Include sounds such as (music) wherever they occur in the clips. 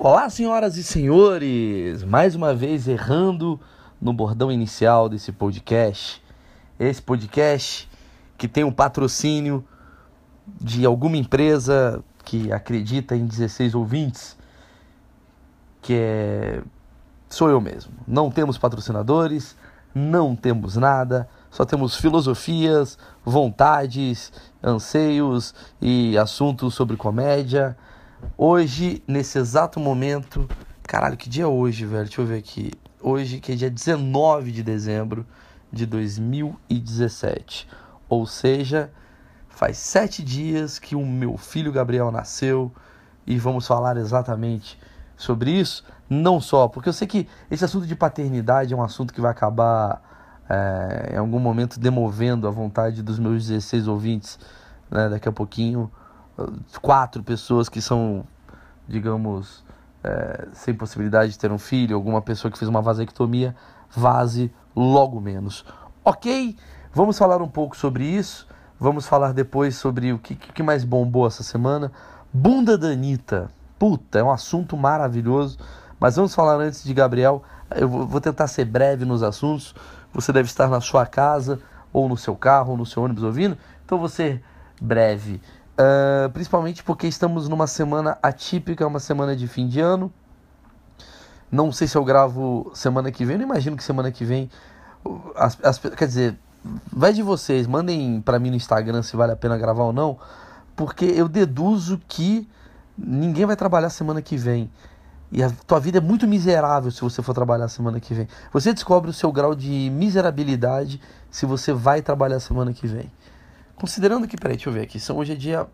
Olá, senhoras e senhores! Mais uma vez errando no bordão inicial desse podcast. Esse podcast que tem um patrocínio de alguma empresa que acredita em 16 ouvintes, que é sou eu mesmo. Não temos patrocinadores, não temos nada, só temos filosofias, vontades, anseios e assuntos sobre comédia Hoje, nesse exato momento, caralho, que dia é hoje, velho? Deixa eu ver aqui. Hoje, que é dia 19 de dezembro de 2017. Ou seja, faz sete dias que o meu filho Gabriel nasceu e vamos falar exatamente sobre isso. Não só, porque eu sei que esse assunto de paternidade é um assunto que vai acabar é, em algum momento demovendo a vontade dos meus 16 ouvintes, né, daqui a pouquinho quatro pessoas que são, digamos, é, sem possibilidade de ter um filho, alguma pessoa que fez uma vasectomia, vaze logo menos. Ok? Vamos falar um pouco sobre isso. Vamos falar depois sobre o que, que mais bombou essa semana. Bunda da Anitta. Puta, é um assunto maravilhoso. Mas vamos falar antes de Gabriel. Eu vou tentar ser breve nos assuntos. Você deve estar na sua casa, ou no seu carro, ou no seu ônibus ouvindo. Então vou ser breve. Uh, principalmente porque estamos numa semana atípica, uma semana de fim de ano. Não sei se eu gravo semana que vem, não imagino que semana que vem. As, as, quer dizer, vai de vocês, mandem para mim no Instagram se vale a pena gravar ou não, porque eu deduzo que ninguém vai trabalhar semana que vem. E a tua vida é muito miserável se você for trabalhar semana que vem. Você descobre o seu grau de miserabilidade se você vai trabalhar semana que vem. Considerando que, peraí, deixa eu ver aqui. São, hoje é dia.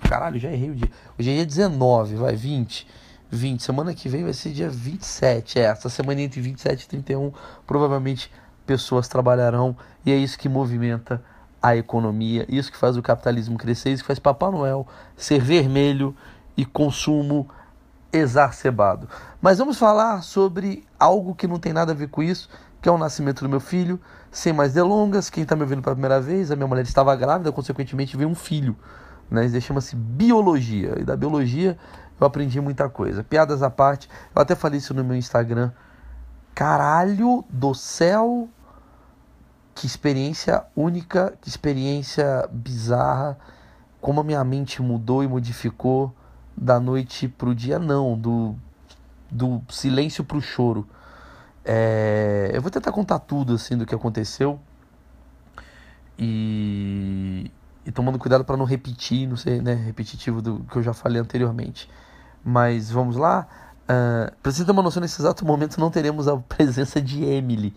Caralho, já errei o dia. Hoje é dia 19, vai, 20. 20. Semana que vem vai ser dia 27. É, essa semana entre 27 e 31, provavelmente pessoas trabalharão. E é isso que movimenta a economia. Isso que faz o capitalismo crescer. Isso que faz Papai Noel ser vermelho e consumo exacerbado. Mas vamos falar sobre algo que não tem nada a ver com isso, que é o nascimento do meu filho. Sem mais delongas, quem está me ouvindo pela primeira vez, a minha mulher estava grávida, consequentemente veio um filho. Né? Isso chama-se biologia. E da biologia eu aprendi muita coisa. Piadas à parte, eu até falei isso no meu Instagram. Caralho do céu! Que experiência única, que experiência bizarra. Como a minha mente mudou e modificou da noite pro dia, não, do, do silêncio pro choro. É, eu vou tentar contar tudo assim do que aconteceu e, e tomando cuidado para não repetir, não ser né, repetitivo do que eu já falei anteriormente. Mas vamos lá. Uh, pra você ter uma noção, nesse exato momento não teremos a (laughs) presença de Emily.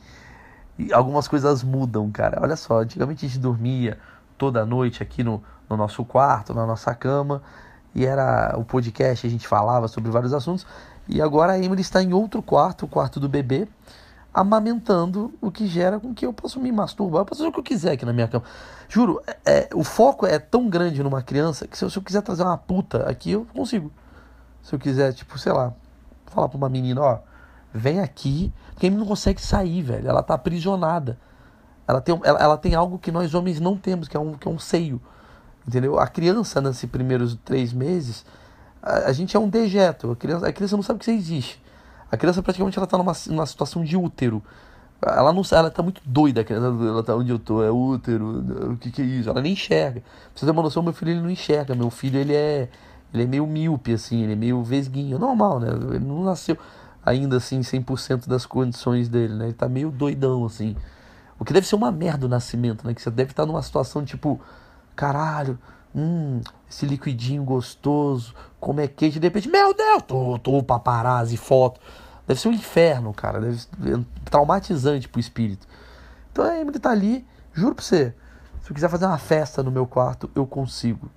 E algumas coisas mudam, cara. Olha só, antigamente a gente dormia toda noite aqui no, no nosso quarto, na nossa cama, e era o podcast, a gente falava sobre vários assuntos. E agora a Emily está em outro quarto, o quarto do bebê, amamentando, o que gera com que eu possa me masturbar, eu posso fazer o que eu quiser aqui na minha cama. Juro, é, é, o foco é tão grande numa criança que se eu, se eu, quiser trazer uma puta aqui, eu consigo. Se eu quiser, tipo, sei lá, falar pra uma menina, ó, vem aqui, porque a menina não consegue sair, velho. Ela tá aprisionada. Ela tem, ela, ela tem algo que nós homens não temos, que é um, que é um seio. Entendeu? A criança, nesses primeiros três meses, a, gente é um dejeto. A criança, a criança não sabe que você existe. A criança praticamente ela tá numa, numa situação de útero. Ela não ela tá muito doida, a criança, ela tá onde eu tô, é útero, o que que é isso? Ela nem enxerga. Pra você ter uma noção, meu filho ele não enxerga. Meu filho ele é ele é meio míope assim, ele é meio vesguinho, normal, né? Ele não nasceu ainda assim 100% das condições dele, né? Ele tá meio doidão assim. O que deve ser uma merda o nascimento, né? Que você deve estar numa situação tipo, caralho, Hum, esse liquidinho gostoso, como é quente. De repente, meu Deus, tô, tô paparazzi, foto. Deve ser um inferno, cara. Deve ser traumatizante pro espírito. Então a Emily tá ali, juro pra você. Se eu quiser fazer uma festa no meu quarto, eu consigo.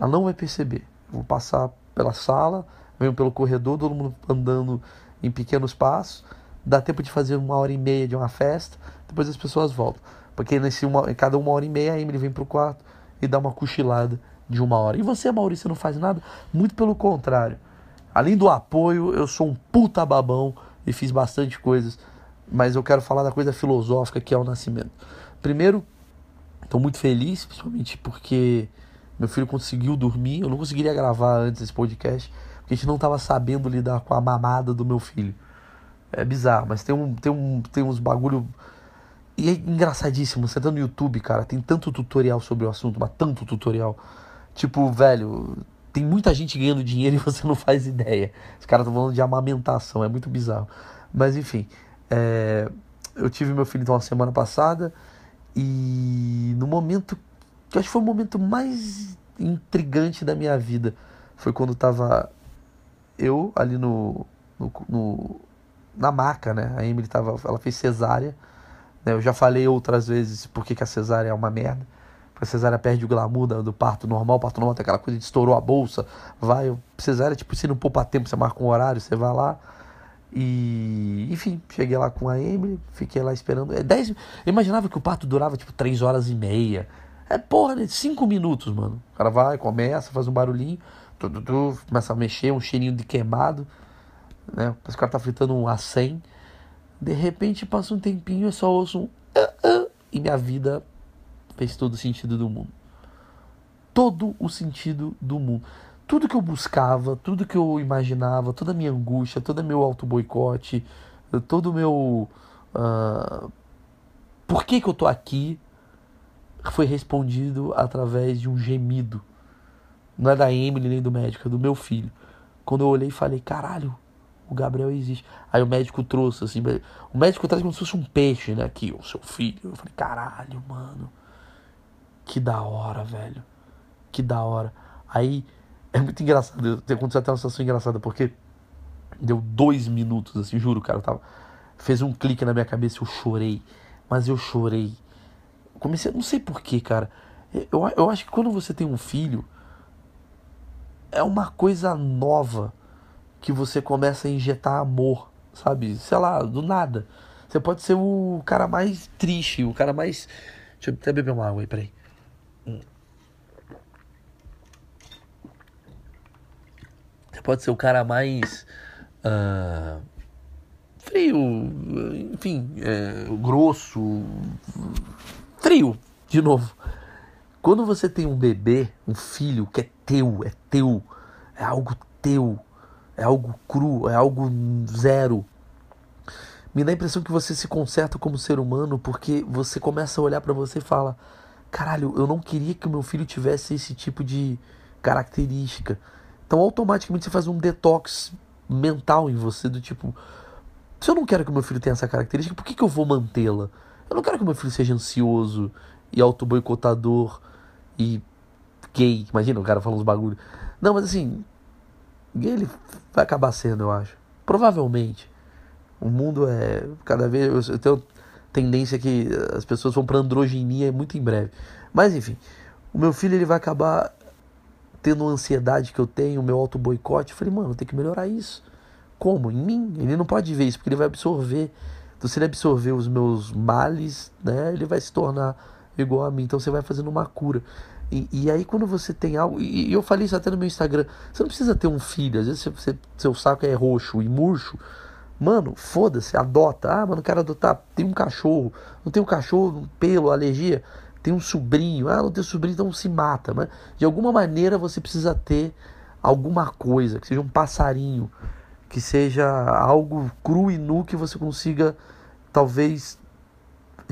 Ela não vai perceber. Eu vou passar pela sala, venho pelo corredor, todo mundo andando em pequenos passos. Dá tempo de fazer uma hora e meia de uma festa, depois as pessoas voltam. Porque nesse uma, cada uma hora e meia a Emily vem pro quarto, e dar uma cochilada de uma hora. E você, Maurício, não faz nada? Muito pelo contrário. Além do apoio, eu sou um puta babão e fiz bastante coisas, mas eu quero falar da coisa filosófica que é o nascimento. Primeiro, estou muito feliz, principalmente porque meu filho conseguiu dormir. Eu não conseguiria gravar antes esse podcast, porque a gente não tava sabendo lidar com a mamada do meu filho. É bizarro, mas tem, um, tem, um, tem uns bagulho. E é engraçadíssimo, você tá no YouTube, cara, tem tanto tutorial sobre o assunto, mas tanto tutorial. Tipo, velho, tem muita gente ganhando dinheiro (laughs) e você não faz ideia. Os caras estão falando de amamentação, é muito bizarro. Mas enfim, é, eu tive meu filho então a semana passada e no momento que acho que foi o momento mais intrigante da minha vida foi quando tava eu ali no, no, no na maca, né? A Emily tava, ela fez cesárea. Né? Eu já falei outras vezes por que, a cesárea é uma merda. A cesárea perde o glamour do, parto normal. O parto normal tem aquela coisa de estourou a bolsa. Vai, cesárea, tipo, se não poupar tempo, você marca um horário, você vai lá. E, enfim, cheguei lá com a Emily, fiquei lá esperando. É dez, eu imaginava que o parto durava tipo 3 horas e meia. É porra, né? 5 minutos, mano. O cara vai, começa, faz um barulhinho, tu, tu, tu, começa a mexer, um cheirinho de queimado, né? Parece o cara tá fritando um A100. De repente passa um tempinho, eu só ouço um. Uh, uh, e minha vida fez todo o sentido do mundo. Todo o sentido do mundo tudo que eu buscava, tudo que eu imaginava, toda a minha angústia, todo o meu auto-boicote, todo o meu. Uh, por que, que eu tô aqui? Foi respondido através de um gemido. Não é da Emily nem do médico, é do meu filho. Quando eu olhei e falei, caralho, o Gabriel existe. Aí o médico trouxe, assim, o médico traz como se fosse um peixe, né? Aqui, o seu filho. Eu falei, caralho, mano. Que da hora, velho. Que da hora. Aí é muito engraçado. Tem acontecido até uma situação engraçada, porque deu dois minutos, assim, juro, cara. Tava, fez um clique na minha cabeça, eu chorei. Mas eu chorei. Comecei, não sei porquê, cara. Eu, eu acho que quando você tem um filho, é uma coisa nova que você começa a injetar amor, sabe? Sei lá, do nada. Você pode ser o cara mais triste, o cara mais. Deixa eu até beber uma água aí, peraí. Pode ser o cara mais uh, frio, enfim, é, grosso, frio, de novo. Quando você tem um bebê, um filho que é teu, é teu, é algo teu, é algo cru, é algo zero, me dá a impressão que você se conserta como ser humano porque você começa a olhar para você e fala: caralho, eu não queria que o meu filho tivesse esse tipo de característica. Então automaticamente você faz um detox mental em você do tipo, se eu não quero que meu filho tenha essa característica, por que, que eu vou mantê-la? Eu não quero que meu filho seja ansioso e auto-boicotador e gay. Imagina o cara falando uns bagulho. Não, mas assim, gay ele vai acabar sendo, eu acho. Provavelmente. O mundo é. Cada vez. Eu tenho tendência que as pessoas vão pra androginia muito em breve. Mas enfim, o meu filho ele vai acabar tendo a ansiedade que eu tenho, o meu auto-boicote, eu falei, mano, tem que melhorar isso. Como? Em mim. Ele não pode ver isso, porque ele vai absorver. Então, se ele absorver os meus males, né, ele vai se tornar igual a mim. Então, você vai fazendo uma cura. E, e aí, quando você tem algo. E, e, eu falei isso até no meu Instagram. Você não precisa ter um filho. Às vezes, você, seu saco é roxo e murcho. Mano, foda-se, adota. Ah, mano, quero adotar. Tem um cachorro. Não tem um cachorro, um pelo, alergia tem um sobrinho, ah, não tem sobrinho, então se mata. Mas de alguma maneira você precisa ter alguma coisa, que seja um passarinho, que seja algo cru e nu que você consiga, talvez,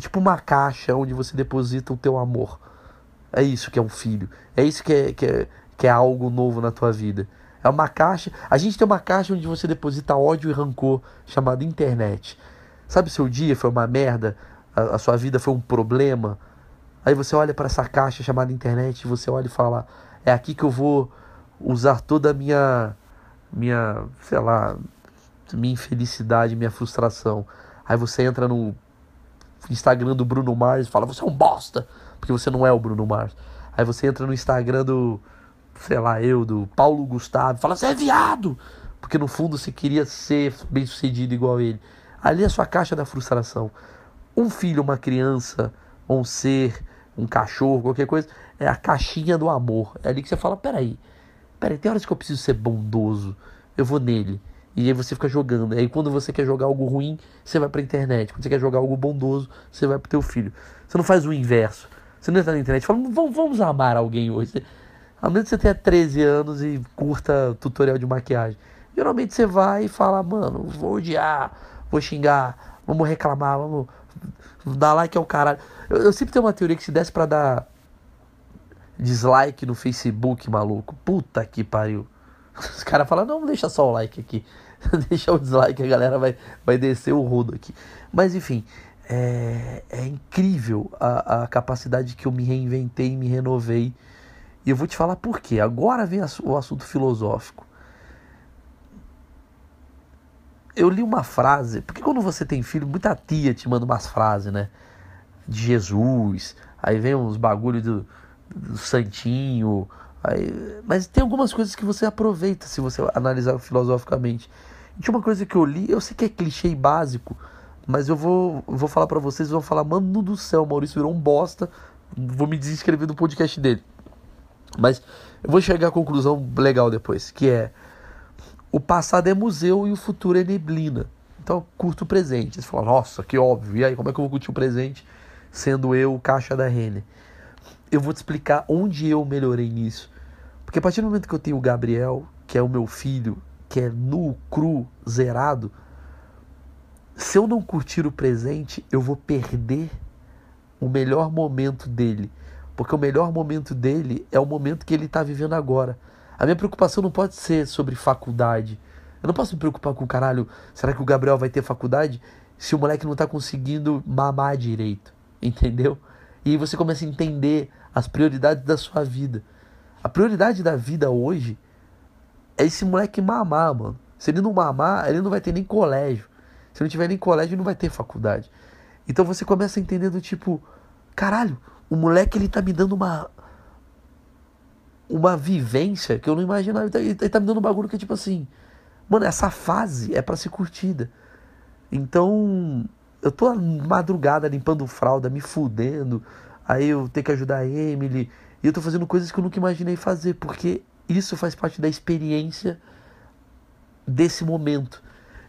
tipo uma caixa onde você deposita o teu amor. É isso que é um filho. É isso que é, que é, que é algo novo na tua vida. É uma caixa. A gente tem uma caixa onde você deposita ódio e rancor, chamada internet. Sabe, seu dia foi uma merda, a, a sua vida foi um problema Aí você olha para essa caixa chamada internet, você olha e fala: é aqui que eu vou usar toda a minha, minha, sei lá, minha infelicidade, minha frustração. Aí você entra no Instagram do Bruno Mars e fala: você é um bosta, porque você não é o Bruno Mars. Aí você entra no Instagram do, sei lá, eu, do Paulo Gustavo, e fala: você é viado, porque no fundo você queria ser bem sucedido igual ele. Ali é a sua caixa da frustração. Um filho, uma criança, um ser um cachorro, qualquer coisa, é a caixinha do amor. É ali que você fala, peraí, peraí, tem horas que eu preciso ser bondoso, eu vou nele. E aí você fica jogando. Aí quando você quer jogar algo ruim, você vai pra internet. Quando você quer jogar algo bondoso, você vai pro teu filho. Você não faz o inverso. Você não entra na internet e fala, vamos, vamos amar alguém hoje. A menos que você tenha 13 anos e curta tutorial de maquiagem. Geralmente você vai e fala, mano, vou odiar, vou xingar, vamos reclamar, vamos dar like ao caralho. Eu, eu sempre tenho uma teoria que se desse pra dar dislike no Facebook, maluco, puta que pariu. Os caras falam, não, deixa só o like aqui. (laughs) deixa o dislike, a galera vai, vai descer o rodo aqui. Mas enfim, é, é incrível a, a capacidade que eu me reinventei me renovei. E eu vou te falar por quê. Agora vem o assunto filosófico eu li uma frase, porque quando você tem filho, muita tia te manda umas frases, né? De Jesus, aí vem uns bagulho do, do santinho, aí, mas tem algumas coisas que você aproveita se você analisar filosoficamente. Tinha uma coisa que eu li, eu sei que é clichê básico, mas eu vou, vou falar para vocês, vão falar, mano do céu, Maurício virou um bosta, vou me desinscrever do podcast dele. Mas eu vou chegar à conclusão legal depois, que é o passado é museu e o futuro é neblina. Então, curto o presente. Você fala, nossa, que óbvio. E aí, como é que eu vou curtir o presente sendo eu caixa da Renner? Eu vou te explicar onde eu melhorei nisso. Porque a partir do momento que eu tenho o Gabriel, que é o meu filho, que é nu, cru, zerado, se eu não curtir o presente, eu vou perder o melhor momento dele. Porque o melhor momento dele é o momento que ele está vivendo agora. A minha preocupação não pode ser sobre faculdade. Eu não posso me preocupar com o caralho. Será que o Gabriel vai ter faculdade se o moleque não tá conseguindo mamar direito? Entendeu? E aí você começa a entender as prioridades da sua vida. A prioridade da vida hoje é esse moleque mamar, mano. Se ele não mamar, ele não vai ter nem colégio. Se não tiver nem colégio, não vai ter faculdade. Então você começa a entender do tipo, caralho, o moleque ele tá me dando uma uma vivência que eu não imaginava. Ele tá, ele tá me dando um bagulho que é tipo assim, mano, essa fase é para ser curtida. Então, eu tô madrugada limpando fralda, me fudendo. Aí eu tenho que ajudar a Emily. E eu tô fazendo coisas que eu nunca imaginei fazer, porque isso faz parte da experiência desse momento.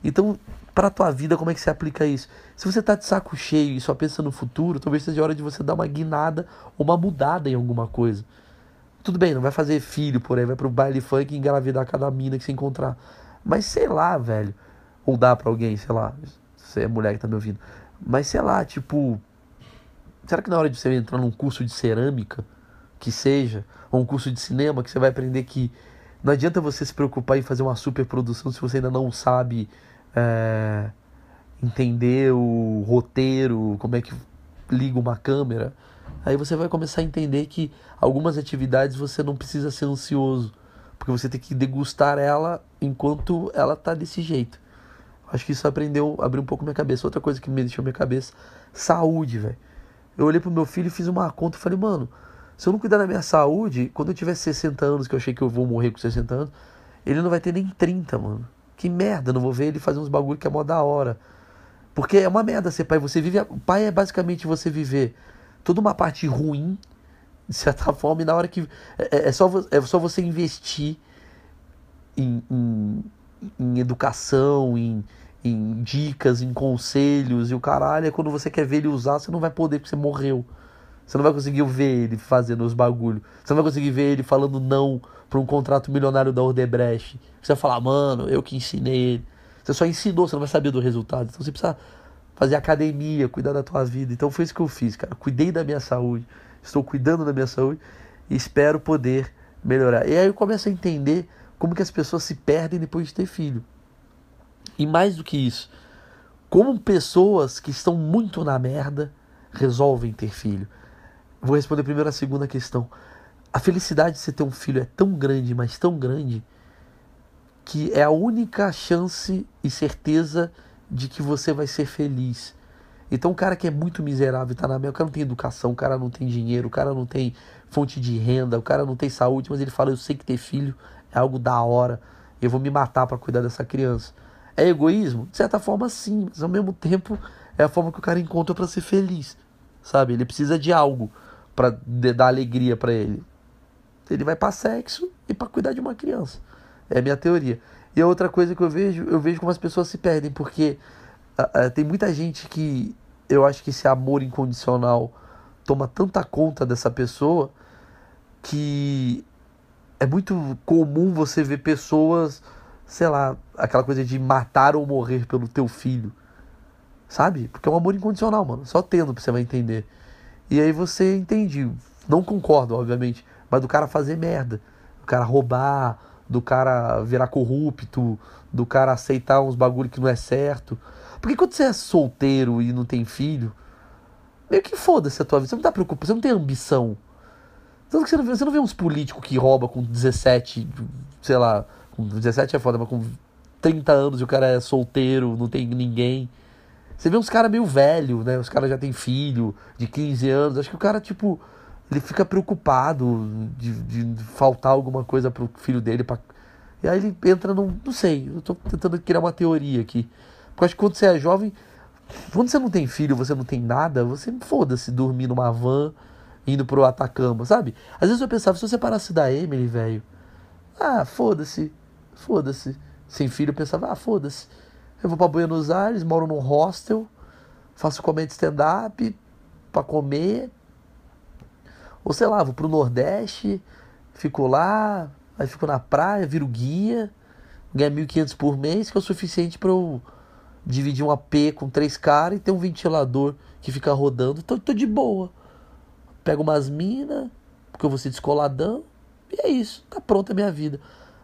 Então, para tua vida, como é que você aplica isso? Se você tá de saco cheio e só pensa no futuro, talvez seja hora de você dar uma guinada ou uma mudada em alguma coisa. Tudo bem, não vai fazer filho por aí, vai pro baile funk e engravidar cada mina que se encontrar. Mas sei lá, velho. Ou dá pra alguém, sei lá. Você é mulher que tá me ouvindo. Mas sei lá, tipo. Será que na hora de você entrar num curso de cerâmica, que seja, ou um curso de cinema, que você vai aprender que não adianta você se preocupar em fazer uma super produção se você ainda não sabe é, entender o roteiro, como é que liga uma câmera. Aí você vai começar a entender que algumas atividades você não precisa ser ansioso, porque você tem que degustar ela enquanto ela tá desse jeito. Acho que isso aprendeu, abriu um pouco minha cabeça. Outra coisa que me deixou minha cabeça, saúde, velho. Eu olhei pro meu filho e fiz uma conta e falei, mano, se eu não cuidar da minha saúde, quando eu tiver 60 anos, que eu achei que eu vou morrer com 60 anos, ele não vai ter nem 30, mano. Que merda, não vou ver ele fazer uns bagulho que é mó da hora. Porque é uma merda ser pai. Você vive. Pai é basicamente você viver toda uma parte ruim, de certa (laughs) forma, e na hora que. É, é só, é só você investir em, em, em educação, em, em dicas, em conselhos e o caralho. É quando você quer ver ele usar, você não vai poder porque você morreu. Você não vai conseguir ver ele fazendo os bagulho. Você não vai conseguir ver ele falando não para um contrato milionário da Odebrecht. Você vai falar, mano, eu que ensinei ele. Você só ensinou, você não vai saber do resultado. Então você precisa fazer academia, cuidar da tua vida. Então foi isso que eu fiz, cara. Cuidei da minha saúde, estou cuidando da minha saúde e espero poder melhorar. E aí eu começo a entender como que as pessoas se perdem depois de ter filho. E mais do que isso, como pessoas que estão muito na merda resolvem ter filho. Vou responder primeiro a segunda questão. A felicidade de você ter um filho é tão grande, mas tão grande, que é a única chance e certeza de que você vai ser feliz. Então o cara que é muito miserável está na merda, o cara não tem educação, o cara não tem dinheiro, o cara não tem fonte de renda, o cara não tem saúde, mas ele fala, eu sei que ter filho é algo da hora, eu vou me matar para cuidar dessa criança. É egoísmo? De certa forma sim, mas ao mesmo tempo é a forma que o cara encontra para ser feliz. Sabe? Ele precisa de algo para dar alegria para ele. Ele vai para sexo e para cuidar de uma criança. É a minha teoria. E a outra coisa que eu vejo, eu vejo como as pessoas se perdem, porque uh, uh, tem muita gente que eu acho que esse amor incondicional toma tanta conta dessa pessoa que é muito comum você ver pessoas, sei lá, aquela coisa de matar ou morrer pelo teu filho. Sabe? Porque é um amor incondicional, mano. Só tendo pra você vai entender. E aí você entende. Não concordo, obviamente. Mas do cara fazer merda. Do cara roubar. Do cara virar corrupto. Do cara aceitar uns bagulho que não é certo. Porque quando você é solteiro e não tem filho, meio que foda-se a tua vida. Você não tá preocupado, você não tem ambição. Tanto que você não vê, você não vê uns políticos que roubam com 17, sei lá, com 17 é foda, mas com 30 anos e o cara é solteiro, não tem ninguém. Você vê uns caras meio velho, né? Os caras já têm filho de 15 anos. Acho que o cara, tipo, ele fica preocupado de, de faltar alguma coisa pro filho dele. Pra... E aí ele entra num. Não sei, eu tô tentando criar uma teoria aqui. Porque acho que quando você é jovem, quando você não tem filho, você não tem nada, você foda-se dormir numa van, indo pro Atacama, sabe? Às vezes eu pensava, se você parasse da Emily, velho, ah, foda-se, foda-se. Sem filho eu pensava, ah, foda-se. Eu vou para Buenos Aires, moro num hostel, faço comédia stand-up para comer. Ou sei lá, vou pro Nordeste, fico lá, aí fico na praia, viro guia, ganho 1.500 por mês, que é o suficiente para eu dividir um AP com três caras e ter um ventilador que fica rodando. Tô, tô de boa. Pego umas minas, porque eu vou ser descoladão, e é isso, tá pronta a minha vida.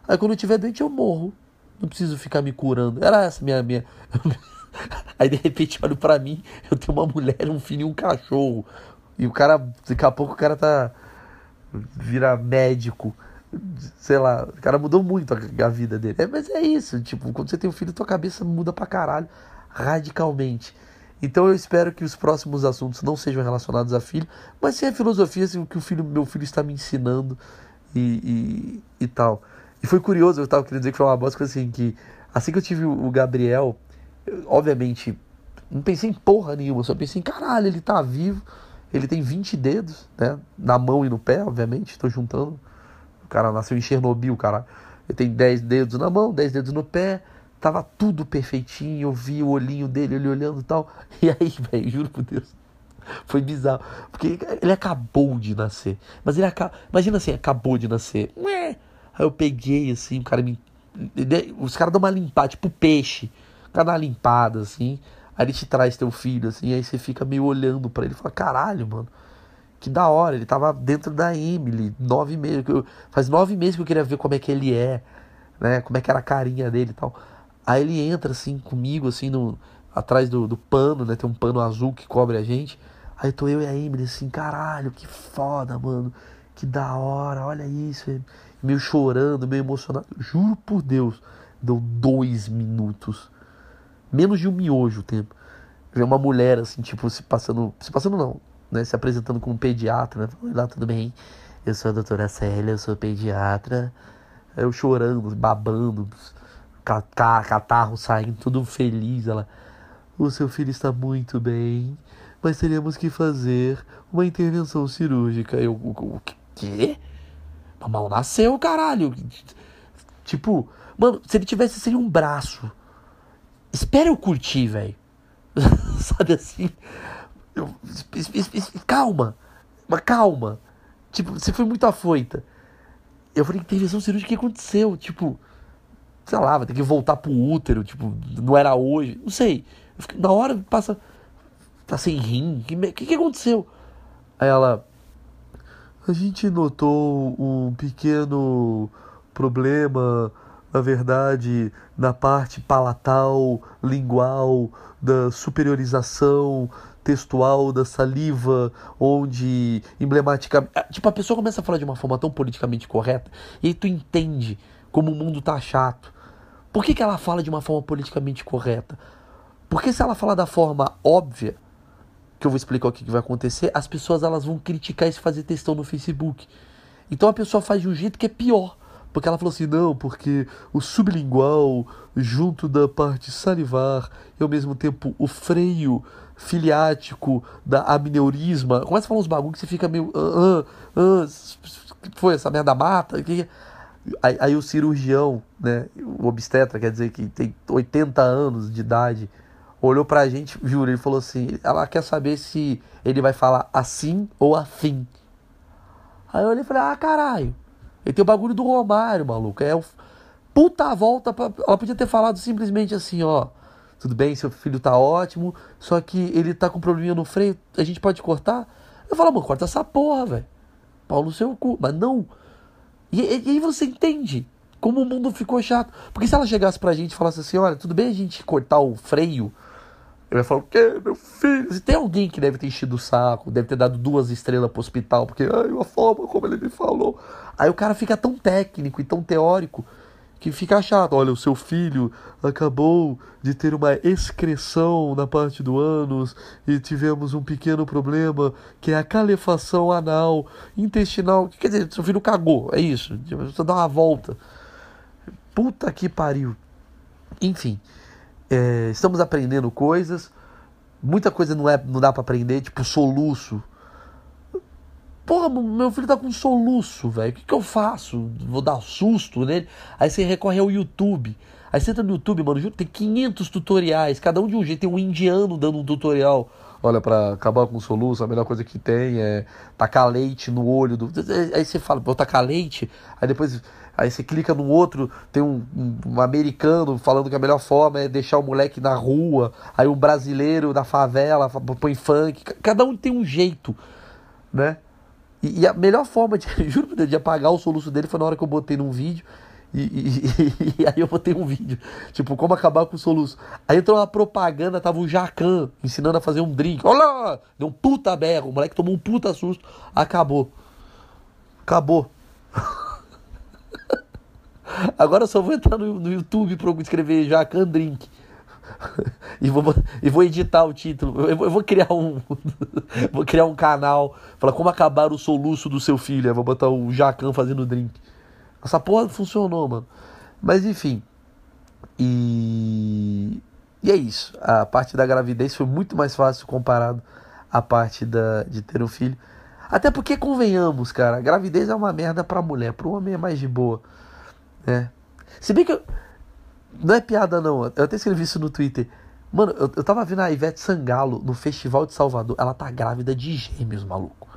Aí quando eu tiver doente eu morro. Não preciso ficar me curando. Era essa minha. minha... (laughs) Aí de repente olho pra mim, eu tenho uma mulher, um filho e um cachorro. E o cara, daqui a pouco o cara tá. vira médico. Sei lá, o cara mudou muito a, a vida dele. É, mas é isso, tipo, quando você tem um filho, tua cabeça muda pra caralho, radicalmente. Então eu espero que os próximos assuntos não sejam relacionados a filho, mas sim a filosofia, assim, o que o filho, meu filho está me ensinando e, e, e tal. E foi curioso, eu tava querendo dizer que foi uma bosta, assim, que assim que eu tive o Gabriel, eu, obviamente, não pensei em porra nenhuma, só pensei em caralho, ele tá vivo, ele tem 20 dedos, né? Na mão e no pé, obviamente, tô juntando. O cara nasceu em Chernobyl, cara. Ele tem 10 dedos na mão, 10 dedos no pé, tava tudo perfeitinho, eu vi o olhinho dele, ele olhando e tal. (laughs) E aí, velho, juro por Deus. Foi bizarro. Porque ele acabou de nascer. Mas ele acaba. Imagina assim, acabou de nascer. Aí eu peguei assim, o cara me. Os caras dão uma limpada, tipo peixe. O cara dá uma limpada, assim. Aí ele te traz teu filho, assim. Aí você fica meio olhando para ele e fala: caralho, mano. Que da hora. Ele tava dentro da Emily, nove meses. Faz nove meses que eu queria ver como é que ele é, né? Como é que era a carinha dele e tal. Aí ele entra, assim, comigo, assim, no, atrás do, do pano, né? Tem um pano azul que cobre a gente. Aí tô eu e a Emily assim, caralho, que foda, mano. Que da hora, olha isso meio chorando, meio emocionado. Juro por Deus, deu dois minutos. Menos de um miojo o tempo. Vê uma mulher assim, tipo, se passando. Se passando não, né? Se apresentando como pediatra, né? Oi lá, tudo bem? Eu sou a doutora Célia, eu sou pediatra. Eu chorando, babando, catarro saindo, tudo feliz. Ela. O seu filho está muito bem, mas teríamos que fazer uma intervenção cirúrgica. Eu. O quê? Mal nasceu, caralho. Tipo, mano, se ele tivesse sem um braço. Espera eu curtir, velho. (laughs) Sabe assim? Eu, calma. Mas calma. Tipo, você foi muito afoita. Eu falei, intervenção cirúrgica, o que aconteceu? Tipo, sei lá, vai ter que voltar pro útero. Tipo, não era hoje. Não sei. Fiquei, na hora passa. Tá sem rim. O que, que, que aconteceu? Aí ela a gente notou um pequeno problema, na verdade, na parte palatal, lingual, da superiorização textual da saliva, onde emblematicamente. Ah, tipo, a pessoa começa a falar de uma forma tão politicamente correta, e aí tu entende como o mundo tá chato. Por que, que ela fala de uma forma politicamente correta? Porque se ela falar da forma óbvia, que eu vou explicar o que, que vai acontecer, as pessoas elas vão criticar isso fazer textão no Facebook. Então a pessoa faz de um jeito que é pior. Porque ela falou assim, não, porque o sublingual, junto da parte salivar, e ao mesmo tempo o freio filiático da amneurisma, começa a falar uns bagulho que você fica meio. Ah, ah, ah, foi essa merda mata? Que... Aí, aí o cirurgião, né, o obstetra, quer dizer que tem 80 anos de idade, olhou pra gente, juro, ele falou assim: ela quer saber se ele vai falar assim ou afim. Aí eu olhei e falei: ah, caralho. Ele tem o bagulho do Romário, maluco. É o puta volta pra... Ela podia ter falado simplesmente assim, ó. Tudo bem, seu filho tá ótimo, só que ele tá com probleminha no freio, a gente pode cortar? Eu falo, mano, corta essa porra, velho. Pau no seu cu. Mas não. E, e, e, aí você entende como o mundo ficou chato. Porque se ela chegasse pra gente e falasse assim, olha, tudo bem a gente cortar o freio eu ia falar, o quê, meu filho? Se tem alguém que deve ter enchido o saco, deve ter dado duas estrelas pro hospital, porque, ai, a forma como ele me falou. Aí o cara fica tão técnico e tão teórico que fica chato. Olha, o seu filho acabou de ter uma excreção na parte do ânus e tivemos um pequeno problema que é a calefação anal, intestinal. Quer dizer, seu filho cagou, é isso. Você dá uma volta. Puta que pariu. Enfim. É, estamos aprendendo coisas. Muita coisa não, é, não dá para aprender, tipo soluço. Porra, meu filho tá com soluço, velho. O que, que eu faço? Vou dar susto nele? Aí você recorre ao YouTube. Aí você entra no YouTube, mano, tem 500 tutoriais, cada um de um jeito. Tem um indiano dando um tutorial. Olha, para acabar com o soluço, a melhor coisa que tem é tacar leite no olho do. Aí você fala, vou tacar leite. Aí depois Aí você clica no outro, tem um, um, americano falando que a melhor forma é deixar o moleque na rua. Aí um brasileiro da favela põe funk. Cada um tem um jeito, né? E, e a melhor forma de, (laughs) juro de apagar o soluço dele foi na hora que eu botei num vídeo. E, e, (laughs) e, aí eu botei um vídeo, tipo, como acabar com o soluço. Aí entrou uma propaganda, tava o Jacan ensinando a fazer um drink. Olha! Deu um puta berro, o moleque tomou um puta susto. Acabou. Acabou. (laughs) Agora eu só vou entrar no, no YouTube para escrever Jacan Drink. (laughs) e, vou, e vou editar o título. Eu, eu vou criar um. vou criar um canal. Falar como acabar o soluço do seu filho. Eu vou botar o Jacan fazendo drink. Essa porra funcionou, mano. Mas enfim. E. E é isso. A parte da gravidez foi muito mais fácil comparado à parte da, de ter um filho. Até porque, convenhamos, cara, a gravidez é uma merda pra mulher. Pro homem é mais de boa. É. Se bem que eu... Não é piada, não. Eu até escrevi isso no Twitter. Mano, eu, eu tava vendo a Ivete Sangalo no Festival de Salvador. Ela tá grávida de gêmeos, maluco.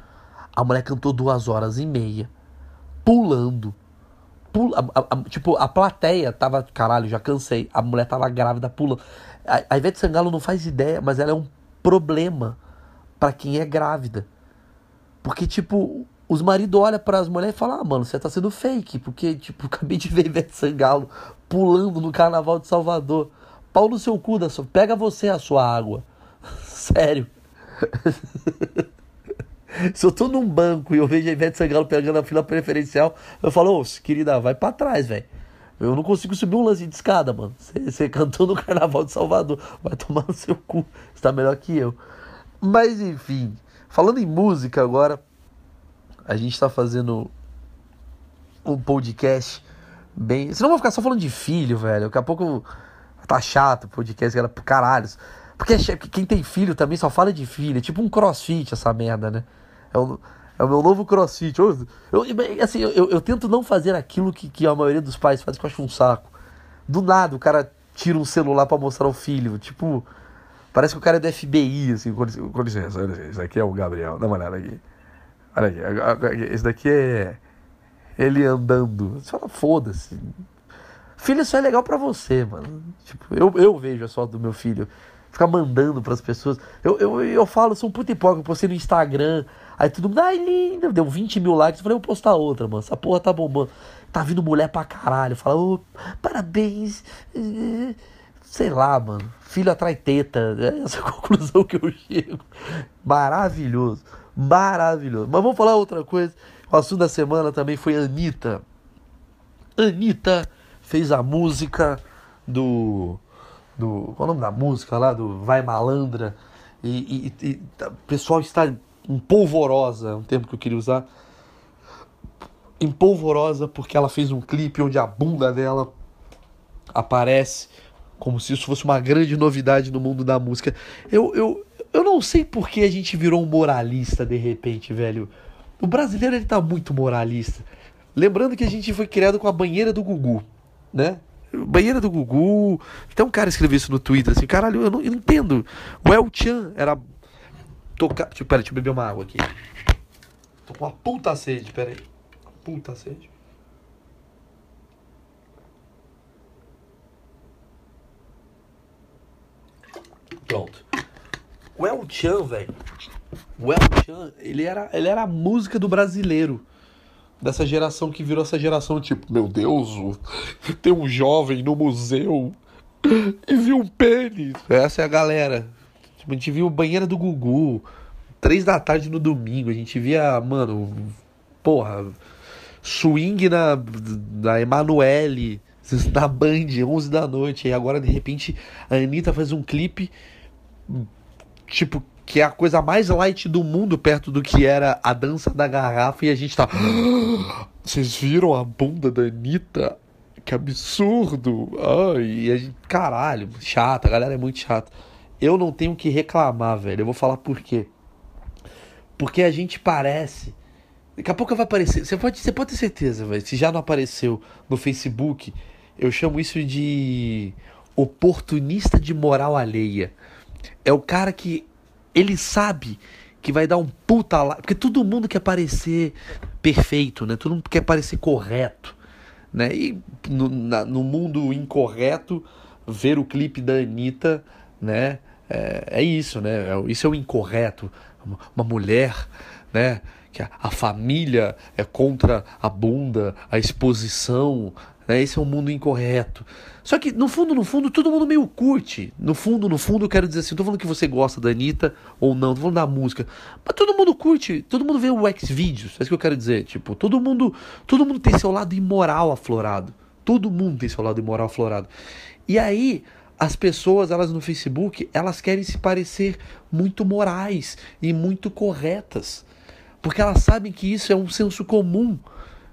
A mulher cantou duas horas e meia. Pulando. Pula, a, a, tipo, a plateia tava. Caralho, já cansei. A mulher tava grávida pulando. A, a Ivete Sangalo não faz ideia, mas ela é um problema para quem é grávida. Porque, tipo, os maridos olham para as mulheres e falam: Ah, mano, você tá sendo fake, porque, tipo, (laughs) acabei de ver Ivete Sangalo pulando no carnaval de Salvador. Pau no seu cu, da sua... pega você a sua água. (laughs) Sério. (laughs) Se eu tô num banco e eu vejo a Ivete Sangalo pegando a fila preferencial, eu falo, ô, querida, vai para trás, velho. Eu não consigo subir um lance de escada, mano. Você cantou no (laughs) Carnaval de Salvador. Vai tomar no seu cu. Você tá melhor que eu. Mas enfim. Falando em música agora. A gente está fazendo um podcast bem. Senão eu vou ficar só falando de filho, velho. Daqui a pouco tá chato o podcast, era caralho. Porque quem tem filho também só fala de filho. É tipo um crossfit essa merda, né? É o, é o meu novo crossfit. Eu, eu assim, eu, eu, tento não fazer aquilo que, que a maioria dos pais faz, que eu acho um saco. Do nada, o cara tira um celular para mostrar o filho. Tipo, parece que o cara é do FBI, assim. Com licença, isso aqui é o Gabriel. Dá uma olhada aqui. Olha aqui, esse daqui é ele andando. Você fala, foda-se. Filho só é legal para você, mano. Tipo, eu, eu vejo a foto do meu filho. Ficar mandando pras pessoas. Eu, eu, eu falo, sou um puto hipócrita, postei no Instagram. Aí todo mundo, ai, linda. Deu 20 mil likes. Eu falei, vou postar outra, mano. Essa porra tá bombando. Tá vindo mulher pra caralho. Fala, parabéns. Sei lá, mano. Filho atrai teta. É essa (laughs) conclusão que eu chego. Maravilhoso maravilhoso. Mas vamos falar outra coisa. O assunto da semana também foi Anitta. Anitta fez a música do. do qual é o nome da música lá? Do Vai Malandra. E, e, e o pessoal está em polvorosa, é um termo que eu queria usar. Em polvorosa porque ela fez um clipe onde a bunda dela aparece como se isso fosse uma grande novidade no mundo da música. Eu, eu, eu não sei por que a gente virou um moralista de repente, velho. O brasileiro ele tá muito moralista. Lembrando que a gente foi criado com a banheira do Gugu, né? Banheira do Gugu. Tem um cara escreveu isso no Twitter assim, caralho, eu não, eu não entendo. O El Chan era Tô. Tipo, peraí, deixa eu beber uma água aqui. Tô com uma puta sede, pera aí Puta sede. Pronto. O El Chan, velho. O El Chan, ele era, ele era a música do brasileiro. Dessa geração que virou essa geração, tipo, meu Deus, tem um jovem no museu e viu um pênis. Essa é a galera. Tipo, a gente viu banheira do Gugu. Três da tarde no domingo. A gente via, mano, porra, swing na, na Emanuele, (laughs) na Band, 11 da noite. E agora, de repente, a Anitta faz um clipe, tipo, que é a coisa mais light do mundo perto do que era a dança da garrafa. E a gente tá. (gasps) Vocês viram a bunda da Anitta? Que absurdo! Ai, e a gente, caralho, chata, a galera é muito chata. Eu não tenho que reclamar, velho. Eu vou falar por quê. Porque a gente parece. Daqui a pouco vai aparecer. Você pode, você pode ter certeza, velho. Se já não apareceu no Facebook, eu chamo isso de oportunista de moral alheia. É o cara que ele sabe que vai dar um puta lá. Porque todo mundo quer parecer perfeito, né? Todo mundo quer parecer correto. Né? E no, na, no mundo incorreto, ver o clipe da Anitta, né? É, é isso, né? É, isso é o incorreto. Uma mulher, né? Que a, a família é contra a bunda, a exposição, né? Esse é um mundo incorreto. Só que, no fundo, no fundo, todo mundo meio curte. No fundo, no fundo, eu quero dizer assim, não tô falando que você gosta da Anitta ou não, tô falando da música. Mas todo mundo curte, todo mundo vê o X-Videos, é isso que eu quero dizer. Tipo, todo mundo, todo mundo tem seu lado imoral aflorado. Todo mundo tem seu lado imoral aflorado. E aí, as pessoas, elas no Facebook, elas querem se parecer muito morais e muito corretas. Porque elas sabem que isso é um senso comum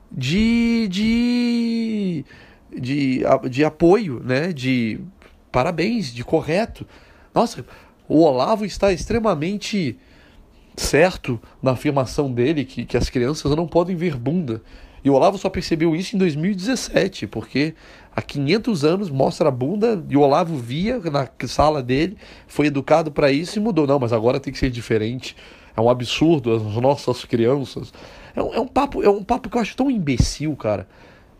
de, de, de, de apoio, né? De parabéns, de correto. Nossa, o Olavo está extremamente certo na afirmação dele que, que as crianças não podem ver bunda. E o Olavo só percebeu isso em 2017, porque há 500 anos mostra a bunda e o Olavo via na sala dele, foi educado para isso e mudou. Não, mas agora tem que ser diferente. É um absurdo as nossas crianças. É um, é um, papo, é um papo que eu acho tão imbecil, cara.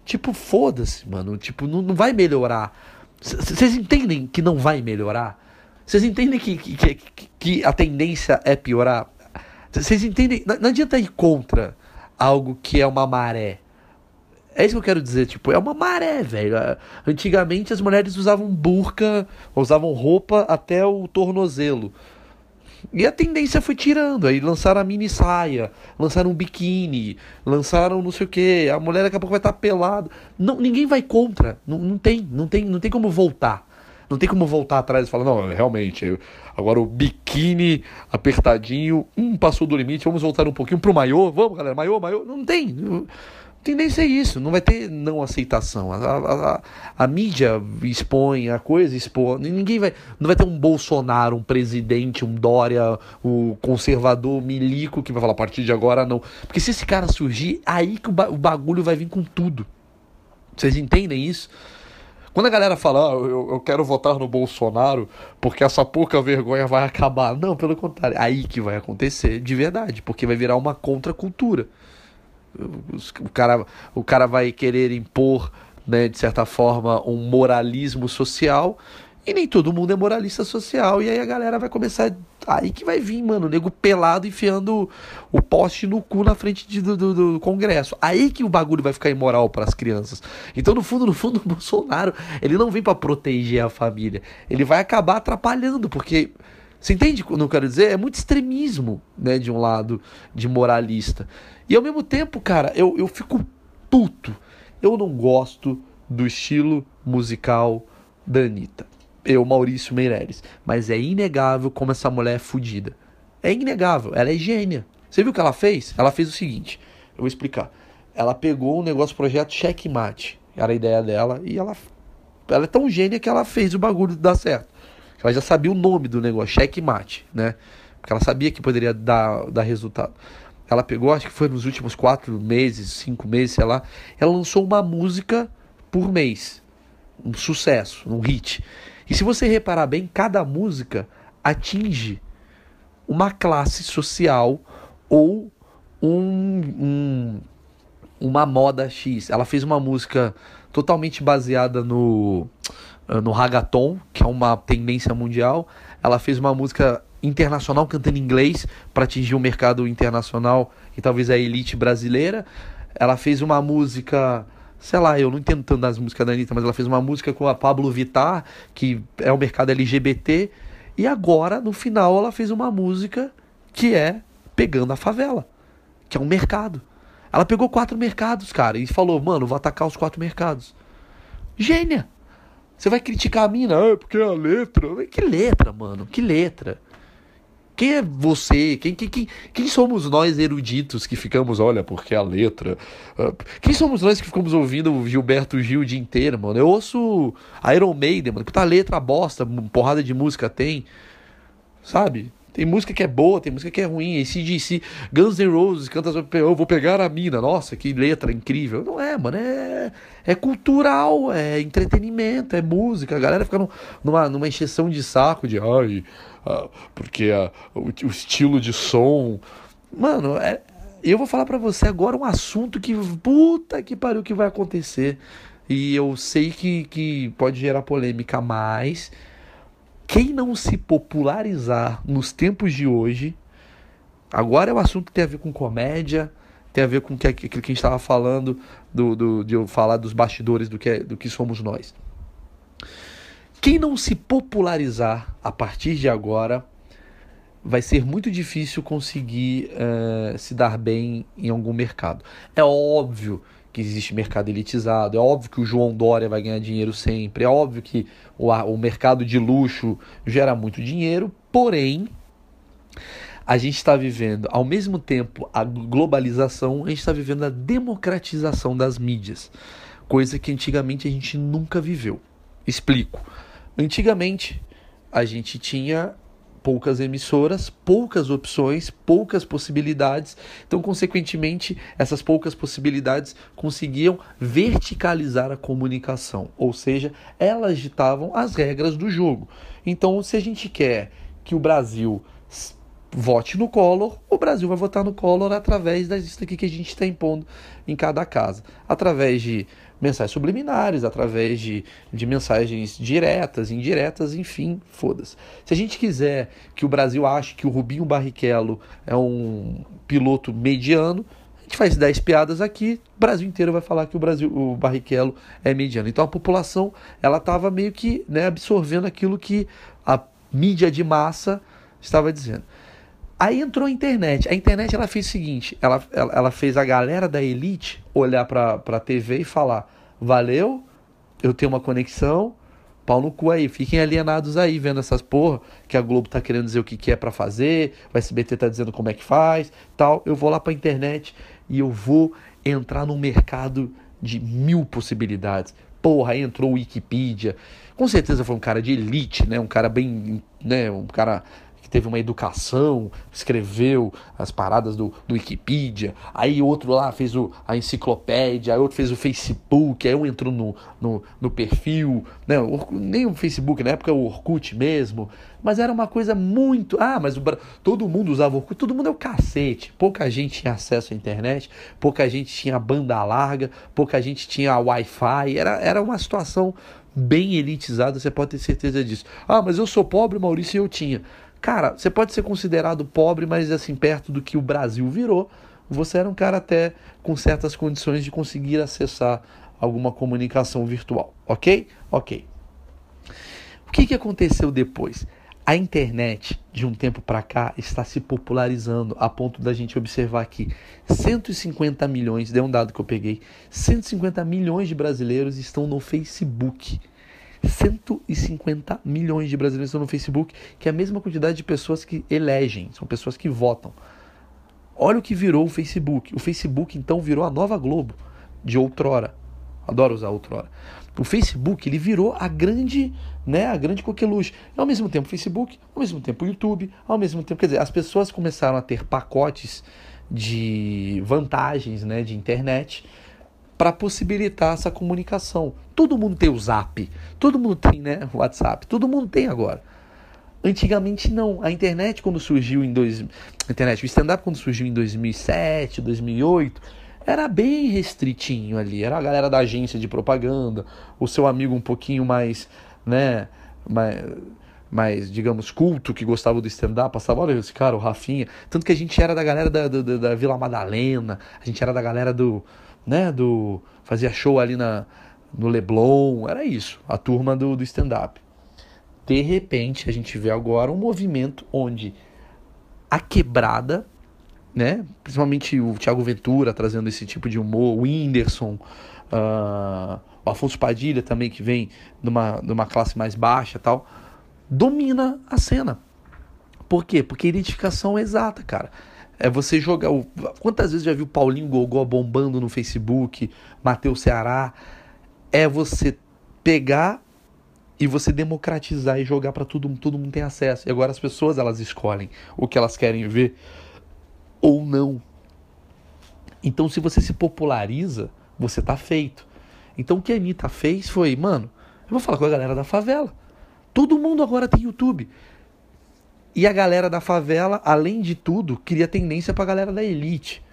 Tipo, foda-se, mano. Tipo, não, não vai melhorar. Vocês entendem que não vai melhorar? Vocês entendem que, que, que, que, a tendência é piorar? Vocês entendem? Não, não adianta ir contra algo que é uma maré. É isso que eu quero dizer, tipo, é uma maré, velho. Antigamente as mulheres usavam burca, usavam roupa até o tornozelo. E a tendência foi tirando. Aí lançaram a mini saia, lançaram um biquíni, lançaram não sei o que. A mulher daqui a pouco vai estar pelada. Não, ninguém vai contra. Não, não tem, não tem, não tem como voltar. Não tem como voltar atrás e falar, não, realmente, agora o biquíni apertadinho, um passou do limite, vamos voltar um pouquinho pro maiô. Vamos, galera, maiô, maiô. Não tem tendência é isso, não vai ter não aceitação. A, a, a, a, mídia expõe a coisa, expõe. Ninguém vai. Não vai ter um Bolsonaro, um presidente, um Dória, o conservador milico que vai falar a partir de agora não. Porque se esse cara surgir, aí que o, ba o bagulho vai vir com tudo. Vocês entendem isso? Quando a galera fala, ah, eu, eu quero votar no Bolsonaro porque essa pouca vergonha vai acabar. Não, pelo contrário, aí que vai acontecer de verdade, porque vai virar uma contracultura. O cara, o cara vai querer impor, né, de certa forma, um moralismo social. E nem todo mundo é moralista social. E aí a galera vai começar. Aí que vai vir, mano, o nego pelado enfiando o poste no cu na frente de, do, do, do, Congresso. Aí que o bagulho vai ficar imoral para as crianças. Então, no fundo, no fundo, (laughs) o Bolsonaro, ele não vem para proteger a família. Ele vai acabar atrapalhando, porque. Você entende o que eu quero dizer? É muito extremismo, né, de um lado, de moralista. E ao mesmo tempo, cara, eu, eu fico puto. Eu não gosto do estilo musical da Anitta. Eu, Maurício Meireles. Mas é inegável como essa mulher é fodida. É inegável. Ela é gênia. Você viu o que ela fez? Ela fez o seguinte. Eu vou explicar. Ela pegou um negócio, projeto Checkmate. Era a ideia dela. E ela, ela é tão gênia que ela fez o bagulho dar certo. Ela já sabia o nome do negócio, Checkmate, né? Porque ela sabia que poderia dar, dar resultado ela pegou, acho que foi nos últimos quatro meses, cinco meses, sei lá, ela lançou uma música por mês. Um sucesso, um hit. E se você reparar bem, cada música atinge uma classe social ou um, um, uma moda X. Ela fez uma música totalmente baseada no no ragaton, que é uma tendência mundial. Ela fez uma música internacional cantando inglês para atingir o mercado internacional e talvez a elite brasileira. Ela fez uma música, sei lá, eu não entendo tanto das músicas da Anitta, mas ela fez uma música com a Pablo Vittar, que é o mercado LGBT. E agora, no final, ela fez uma música que é Pegando a Favela, que é um mercado. Ela pegou quatro mercados, cara, e falou, mano, vou atacar os quatro mercados. Gênia! Você vai criticar a mina, ah, porque é a letra. Que letra, mano? Que letra? Quem é você? Quem, quem, quem, quem somos nós eruditos que ficamos, olha, porque a letra. Uh, quem somos nós que ficamos ouvindo Gilberto Gil o dia inteiro, mano? Eu ouço Iron Maiden, mano. Puta letra bosta, porrada de música tem. Sabe? Tem música que é boa, tem música que é ruim. Esse DC, Guns N' Roses canta eu vou pegar a mina. Nossa, que letra incrível. Não é, mano. É, é cultural, é entretenimento, é música. A galera fica numa, numa encheção de saco de ai, ah, porque a, o, o, estilo de som. Mano, é, eu vou falar para você agora um assunto que puta que pariu que vai acontecer. E eu sei que, que pode gerar polêmica, mas quem não se popularizar nos tempos de hoje, agora é um assunto que tem a ver com comédia, tem a ver com aquilo que, que a gente estava falando, do, do, de eu falar dos bastidores do que, é, do que somos nós. Quem não se popularizar a partir de agora, vai ser muito difícil conseguir uh, se dar bem em algum mercado. É óbvio que existe mercado elitizado, é óbvio que o João Dória vai ganhar dinheiro sempre, é óbvio que o, o mercado de luxo gera muito dinheiro, porém, a gente está vivendo, ao mesmo tempo, a globalização, a gente está vivendo a democratização das mídias, coisa que antigamente a gente nunca viveu. Explico. Antigamente, a gente tinha poucas emissoras, poucas opções, poucas possibilidades. Então, consequentemente, essas poucas possibilidades conseguiam verticalizar a comunicação, ou seja, elas ditavam as regras do jogo. Então, se a gente quer que o Brasil vote no Collor, o Brasil vai votar no Collor através das listas que a gente está impondo em cada casa, através de mensagens subliminares, através de, de mensagens diretas, indiretas, enfim, foda-se. Se a gente quiser que o Brasil ache que o Rubinho Barrichello é um piloto mediano, a gente faz 10 piadas aqui, o Brasil inteiro vai falar que o Brasil, o Barrichello é mediano. Então a população, ela estava meio que né, absorvendo aquilo que a mídia de massa estava dizendo. Aí entrou a internet. A internet ela fez o seguinte: ela, ela, ela fez a galera da elite olhar para a TV e falar: valeu, eu tenho uma conexão, pau no cu aí, fiquem alienados aí vendo essas porra que a Globo tá querendo dizer o que, que é para fazer, o SBT tá dizendo como é que faz, tal. Eu vou lá pra internet e eu vou entrar num mercado de mil possibilidades. Porra, aí entrou o Wikipedia. Com certeza foi um cara de elite, né? Um cara bem, né? Um cara teve uma educação, escreveu as paradas do, do Wikipedia, aí outro lá fez o, a enciclopédia, aí outro fez o Facebook, aí um entrou no, no, no perfil, né? nem o Facebook, na época o Orkut mesmo, mas era uma coisa muito. Ah, mas o, todo mundo usava Orkut, todo mundo é o cacete. Pouca gente tinha acesso à internet, pouca gente tinha banda larga, pouca gente tinha Wi-Fi, era, era uma situação bem elitizada, você pode ter certeza disso. Ah, mas eu sou pobre, Maurício, e eu tinha. Cara, você pode ser considerado pobre, mas assim, perto do que o Brasil virou, você era um cara até com certas condições de conseguir acessar alguma comunicação virtual, ok? Ok. O que, que aconteceu depois? A internet, de um tempo para cá, está se popularizando a ponto da gente observar que 150 milhões, deu um dado que eu peguei, 150 milhões de brasileiros estão no Facebook. 150 milhões de brasileiros estão no Facebook, que é a mesma quantidade de pessoas que elegem, são pessoas que votam. Olha o que virou o Facebook. O Facebook então virou a nova Globo de outrora. Adoro usar outrora. O Facebook ele virou a grande, né, a grande coqueluche. Ao mesmo tempo o Facebook, ao mesmo tempo o YouTube, ao mesmo tempo, quer dizer, as pessoas começaram a ter pacotes de vantagens, né, de internet para possibilitar essa comunicação. Todo mundo tem o Zap, todo mundo tem né, o WhatsApp, todo mundo tem agora. Antigamente não. A internet quando surgiu em dois, a internet, o stand-up quando surgiu em 2007, 2008, era bem restritinho ali. Era a galera da agência de propaganda, o seu amigo um pouquinho mais né, mais, mais, digamos, culto, que gostava do stand-up, passava, olha esse cara, o Rafinha. Tanto que a gente era da galera da, da, da Vila Madalena, a gente era da galera do, né, do... Fazia show ali na, no Leblon, era isso, a turma do, do stand-up. De repente, a gente vê agora um movimento onde a quebrada né? Principalmente o Thiago Ventura trazendo esse tipo de humor, o Whindersson, uh, o Afonso Padilha também, que vem numa, numa classe mais baixa tal, domina a cena. Por quê? Porque a identificação é exata, cara. É você jogar. O... Quantas vezes já viu Paulinho Gogó bombando no Facebook, Matheus Ceará? É você pegar e você democratizar e jogar para todo, todo mundo ter acesso. E agora as pessoas elas escolhem o que elas querem ver ou não. Então, se você se populariza, você tá feito. Então, o que a Anitta fez foi, mano, eu vou falar com a galera da favela. Todo mundo agora tem YouTube. E a galera da favela, além de tudo, cria tendência pra galera da elite.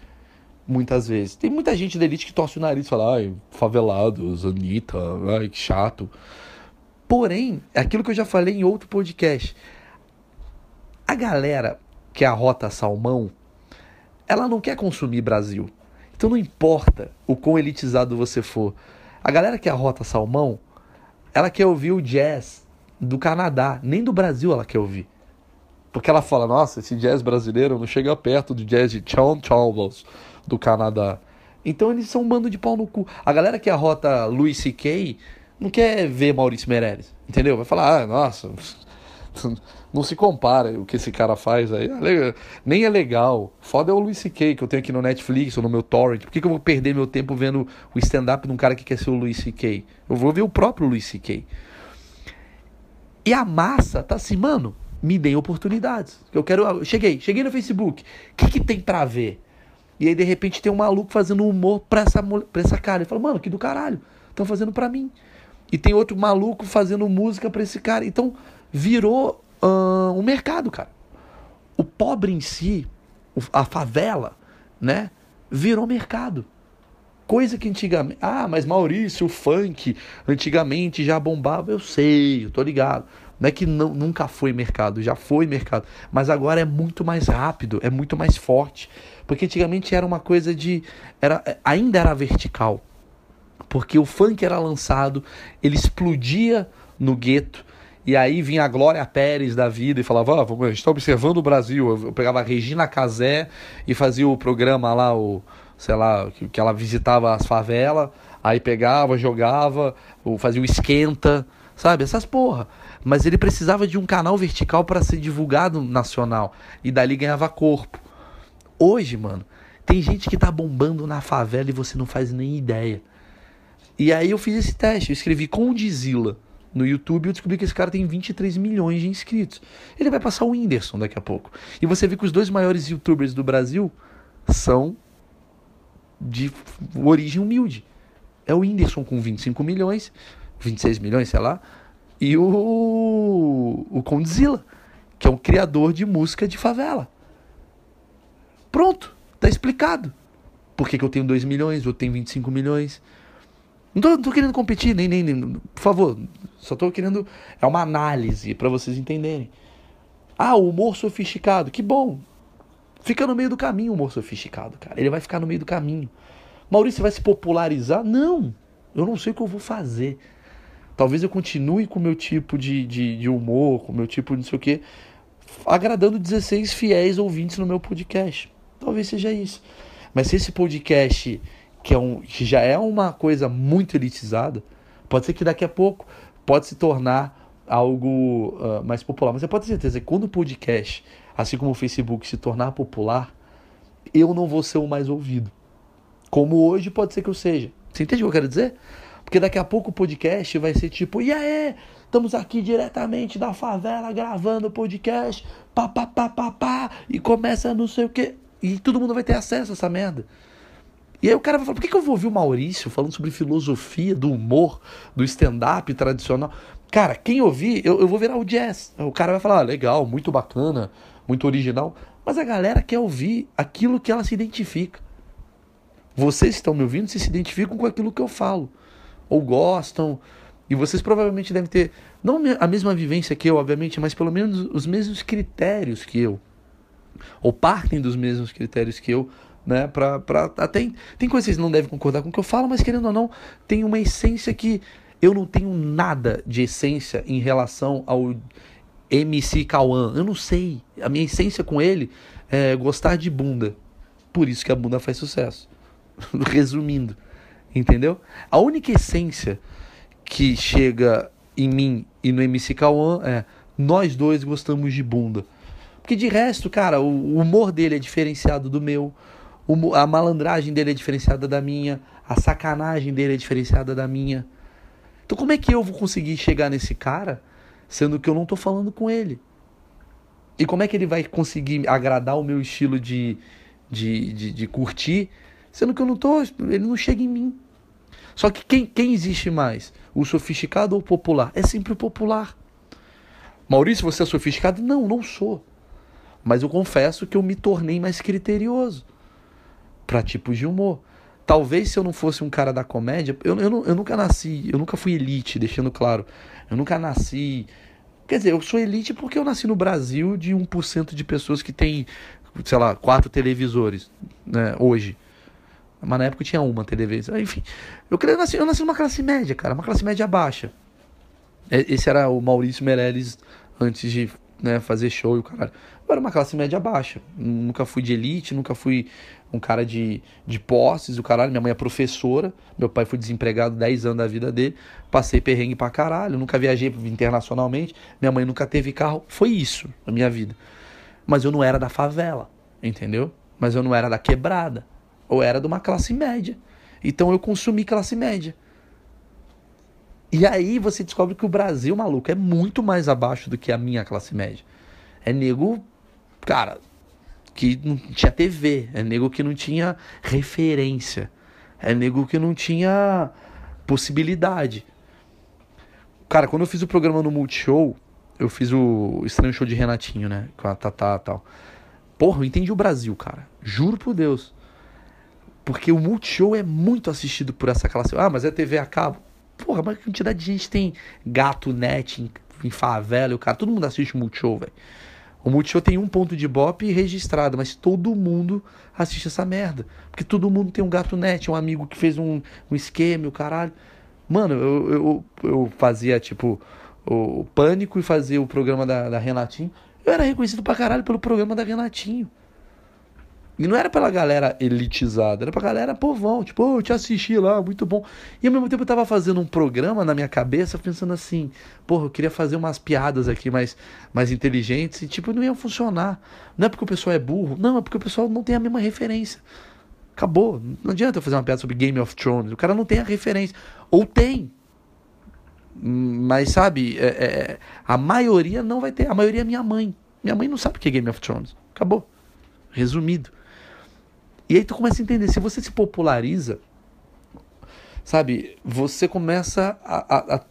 Muitas vezes. Tem muita gente da elite que torce o nariz e fala, ai, favelados, Anitta, ai, que chato. Porém, é aquilo que eu já falei em outro podcast. A galera que é a Rota Salmão, ela não quer consumir Brasil. Então não importa o quão elitizado você for. A galera que arrota salmão, ela quer ouvir o jazz do Canadá, nem do Brasil ela quer ouvir. Porque ela fala, nossa, esse jazz brasileiro não chega perto do jazz de John Chalmers do Canadá. Então eles são um bando de pau no cu. A galera que arrota Louis C.K. não quer ver Maurício Meirelles, entendeu? Vai falar, ah, nossa, (laughs) não se compara o que esse cara faz aí. É nem é legal. Foda é o Luis C.K. que eu tenho aqui no Netflix ou no meu torrent. Por que, que eu vou perder meu tempo vendo o stand-up de um cara que quer ser o Luis C.K.? Eu vou ver o próprio Luis C.K. E a massa tá assim, mano, me deem oportunidades. Eu quero. cheguei, cheguei no Facebook. O que, que tem pra ver? E aí, de repente, tem um maluco fazendo humor pra essa, pra essa cara. Ele fala, mano, que do caralho. Estão fazendo pra mim. E tem outro maluco fazendo música pra esse cara. Então, virou um mercado, cara. O pobre em si, a favela, né, virou mercado. Coisa que antigamente. Ah, mas Maurício, o funk, antigamente já bombava. Eu sei, eu tô ligado. Não é que não, nunca foi mercado, já foi mercado. Mas agora é muito mais rápido, é muito mais forte. Porque antigamente era uma coisa de. Era, ainda era vertical. Porque o funk era lançado, ele explodia no gueto, e aí vinha a Glória Pérez da vida e falava: ah, a gente está observando o Brasil. Eu pegava a Regina Casé e fazia o programa lá, o, sei lá, que ela visitava as favelas, aí pegava, jogava, fazia o esquenta, sabe? Essas porra. Mas ele precisava de um canal vertical para ser divulgado nacional. E dali ganhava corpo. Hoje, mano, tem gente que tá bombando na favela e você não faz nem ideia. E aí eu fiz esse teste, eu escrevi Condizila no YouTube eu descobri que esse cara tem 23 milhões de inscritos. Ele vai passar o Whindersson daqui a pouco. E você vê que os dois maiores youtubers do Brasil são de origem humilde. É o Whindersson com 25 milhões, 26 milhões, sei lá, e o, o Condzilla, que é um criador de música de favela. Pronto, tá explicado. Por que, que eu tenho 2 milhões, eu tenho 25 milhões. Não tô, não tô querendo competir, nem, nem, nem. Por favor, só tô querendo. É uma análise para vocês entenderem. Ah, o humor sofisticado, que bom. Fica no meio do caminho o humor sofisticado, cara. Ele vai ficar no meio do caminho. Maurício vai se popularizar? Não. Eu não sei o que eu vou fazer. Talvez eu continue com o meu tipo de, de, de humor, com o meu tipo de não sei o quê, agradando 16 fiéis ouvintes no meu podcast. Talvez seja isso. Mas se esse podcast que, é um, que já é uma coisa muito elitizada, pode ser que daqui a pouco pode se tornar algo uh, mais popular. Mas você pode ter certeza que quando o podcast, assim como o Facebook, se tornar popular, eu não vou ser o mais ouvido. Como hoje pode ser que eu seja. Você entende o que eu quero dizer? Porque daqui a pouco o podcast vai ser tipo, e aí, estamos aqui diretamente da favela gravando o podcast, pá, pá, pá, pá, pá, e começa não sei o que. E todo mundo vai ter acesso a essa merda. E aí o cara vai falar, por que, que eu vou ouvir o Maurício falando sobre filosofia, do humor, do stand-up tradicional? Cara, quem ouvir, eu, eu vou virar o jazz. O cara vai falar, ah, legal, muito bacana, muito original. Mas a galera quer ouvir aquilo que ela se identifica. Vocês que estão me ouvindo se se identificam com aquilo que eu falo. Ou gostam. E vocês provavelmente devem ter, não a mesma vivência que eu, obviamente, mas pelo menos os mesmos critérios que eu. Ou partem dos mesmos critérios que eu, né? Pra, pra, até, tem coisas que vocês não devem concordar com o que eu falo, mas querendo ou não, tem uma essência que eu não tenho nada de essência em relação ao MC Cauã. Eu não sei. A minha essência com ele é gostar de bunda. Por isso que a bunda faz sucesso. (laughs) Resumindo. Entendeu? A única essência que chega em mim e no MC Cauã é nós dois gostamos de bunda. Porque de resto, cara, o humor dele é diferenciado do meu, a malandragem dele é diferenciada da minha, a sacanagem dele é diferenciada da minha. Então como é que eu vou conseguir chegar nesse cara sendo que eu não tô falando com ele? E como é que ele vai conseguir agradar o meu estilo de, de, de, de curtir, sendo que eu não tô, ele não chega em mim. Só que quem, quem existe mais? O sofisticado ou o popular? É sempre o popular. Maurício, você é sofisticado? Não, não sou. Mas eu confesso que eu me tornei mais criterioso para tipos de humor. Talvez se eu não fosse um cara da comédia, eu, eu, eu nunca nasci, eu nunca fui elite, deixando claro. Eu nunca nasci. Quer dizer, eu sou elite porque eu nasci no Brasil de 1% de pessoas que tem, sei lá, quatro televisores, né, hoje. Mas na época tinha uma televisão. Enfim, eu, eu, nasci, eu nasci numa classe média, cara, uma classe média baixa. Esse era o Maurício Meirelles antes de né, fazer show e o caralho. Eu era uma classe média baixa. Nunca fui de elite, nunca fui um cara de, de posses, o caralho. Minha mãe é professora, meu pai foi desempregado 10 anos da vida dele. Passei perrengue pra caralho, nunca viajei internacionalmente. Minha mãe nunca teve carro. Foi isso na minha vida. Mas eu não era da favela, entendeu? Mas eu não era da quebrada ou era de uma classe média. Então eu consumi classe média. E aí você descobre que o Brasil, maluco, é muito mais abaixo do que a minha classe média. É nego, cara, que não tinha TV, é nego que não tinha referência, é nego que não tinha possibilidade. Cara, quando eu fiz o programa no Multishow, eu fiz o Estranho Show de Renatinho, né? Com a Tatá e tal. Porra, eu entendi o Brasil, cara. Juro por Deus. Porque o Multishow é muito assistido por essa classe. Ah, mas é TV a cabo. Porra, mas quantidade de gente tem gato net em, em favela, o cara, todo mundo assiste o Multishow, velho. O Multishow tem um ponto de bop registrado, mas todo mundo assiste essa merda. Porque todo mundo tem um gato net, um amigo que fez um, um esquema, o caralho. Mano, eu, eu, eu fazia, tipo, o Pânico e fazia o programa da, da Renatinho. Eu era reconhecido pra caralho pelo programa da Renatinho. E não era pela galera elitizada, era pra galera povão, tipo, oh, eu te assisti lá, muito bom. E ao mesmo tempo eu tava fazendo um programa na minha cabeça, pensando assim, porra, eu queria fazer umas piadas aqui mais, mais inteligentes, e tipo, não ia funcionar. Não é porque o pessoal é burro, não, é porque o pessoal não tem a mesma referência. Acabou. Não adianta eu fazer uma piada sobre Game of Thrones, o cara não tem a referência. Ou tem. Mas sabe, é, é, a maioria não vai ter. A maioria é minha mãe. Minha mãe não sabe o que é Game of Thrones. Acabou. Resumido. E aí tu começa a entender, se você se populariza, sabe, você começa a, a,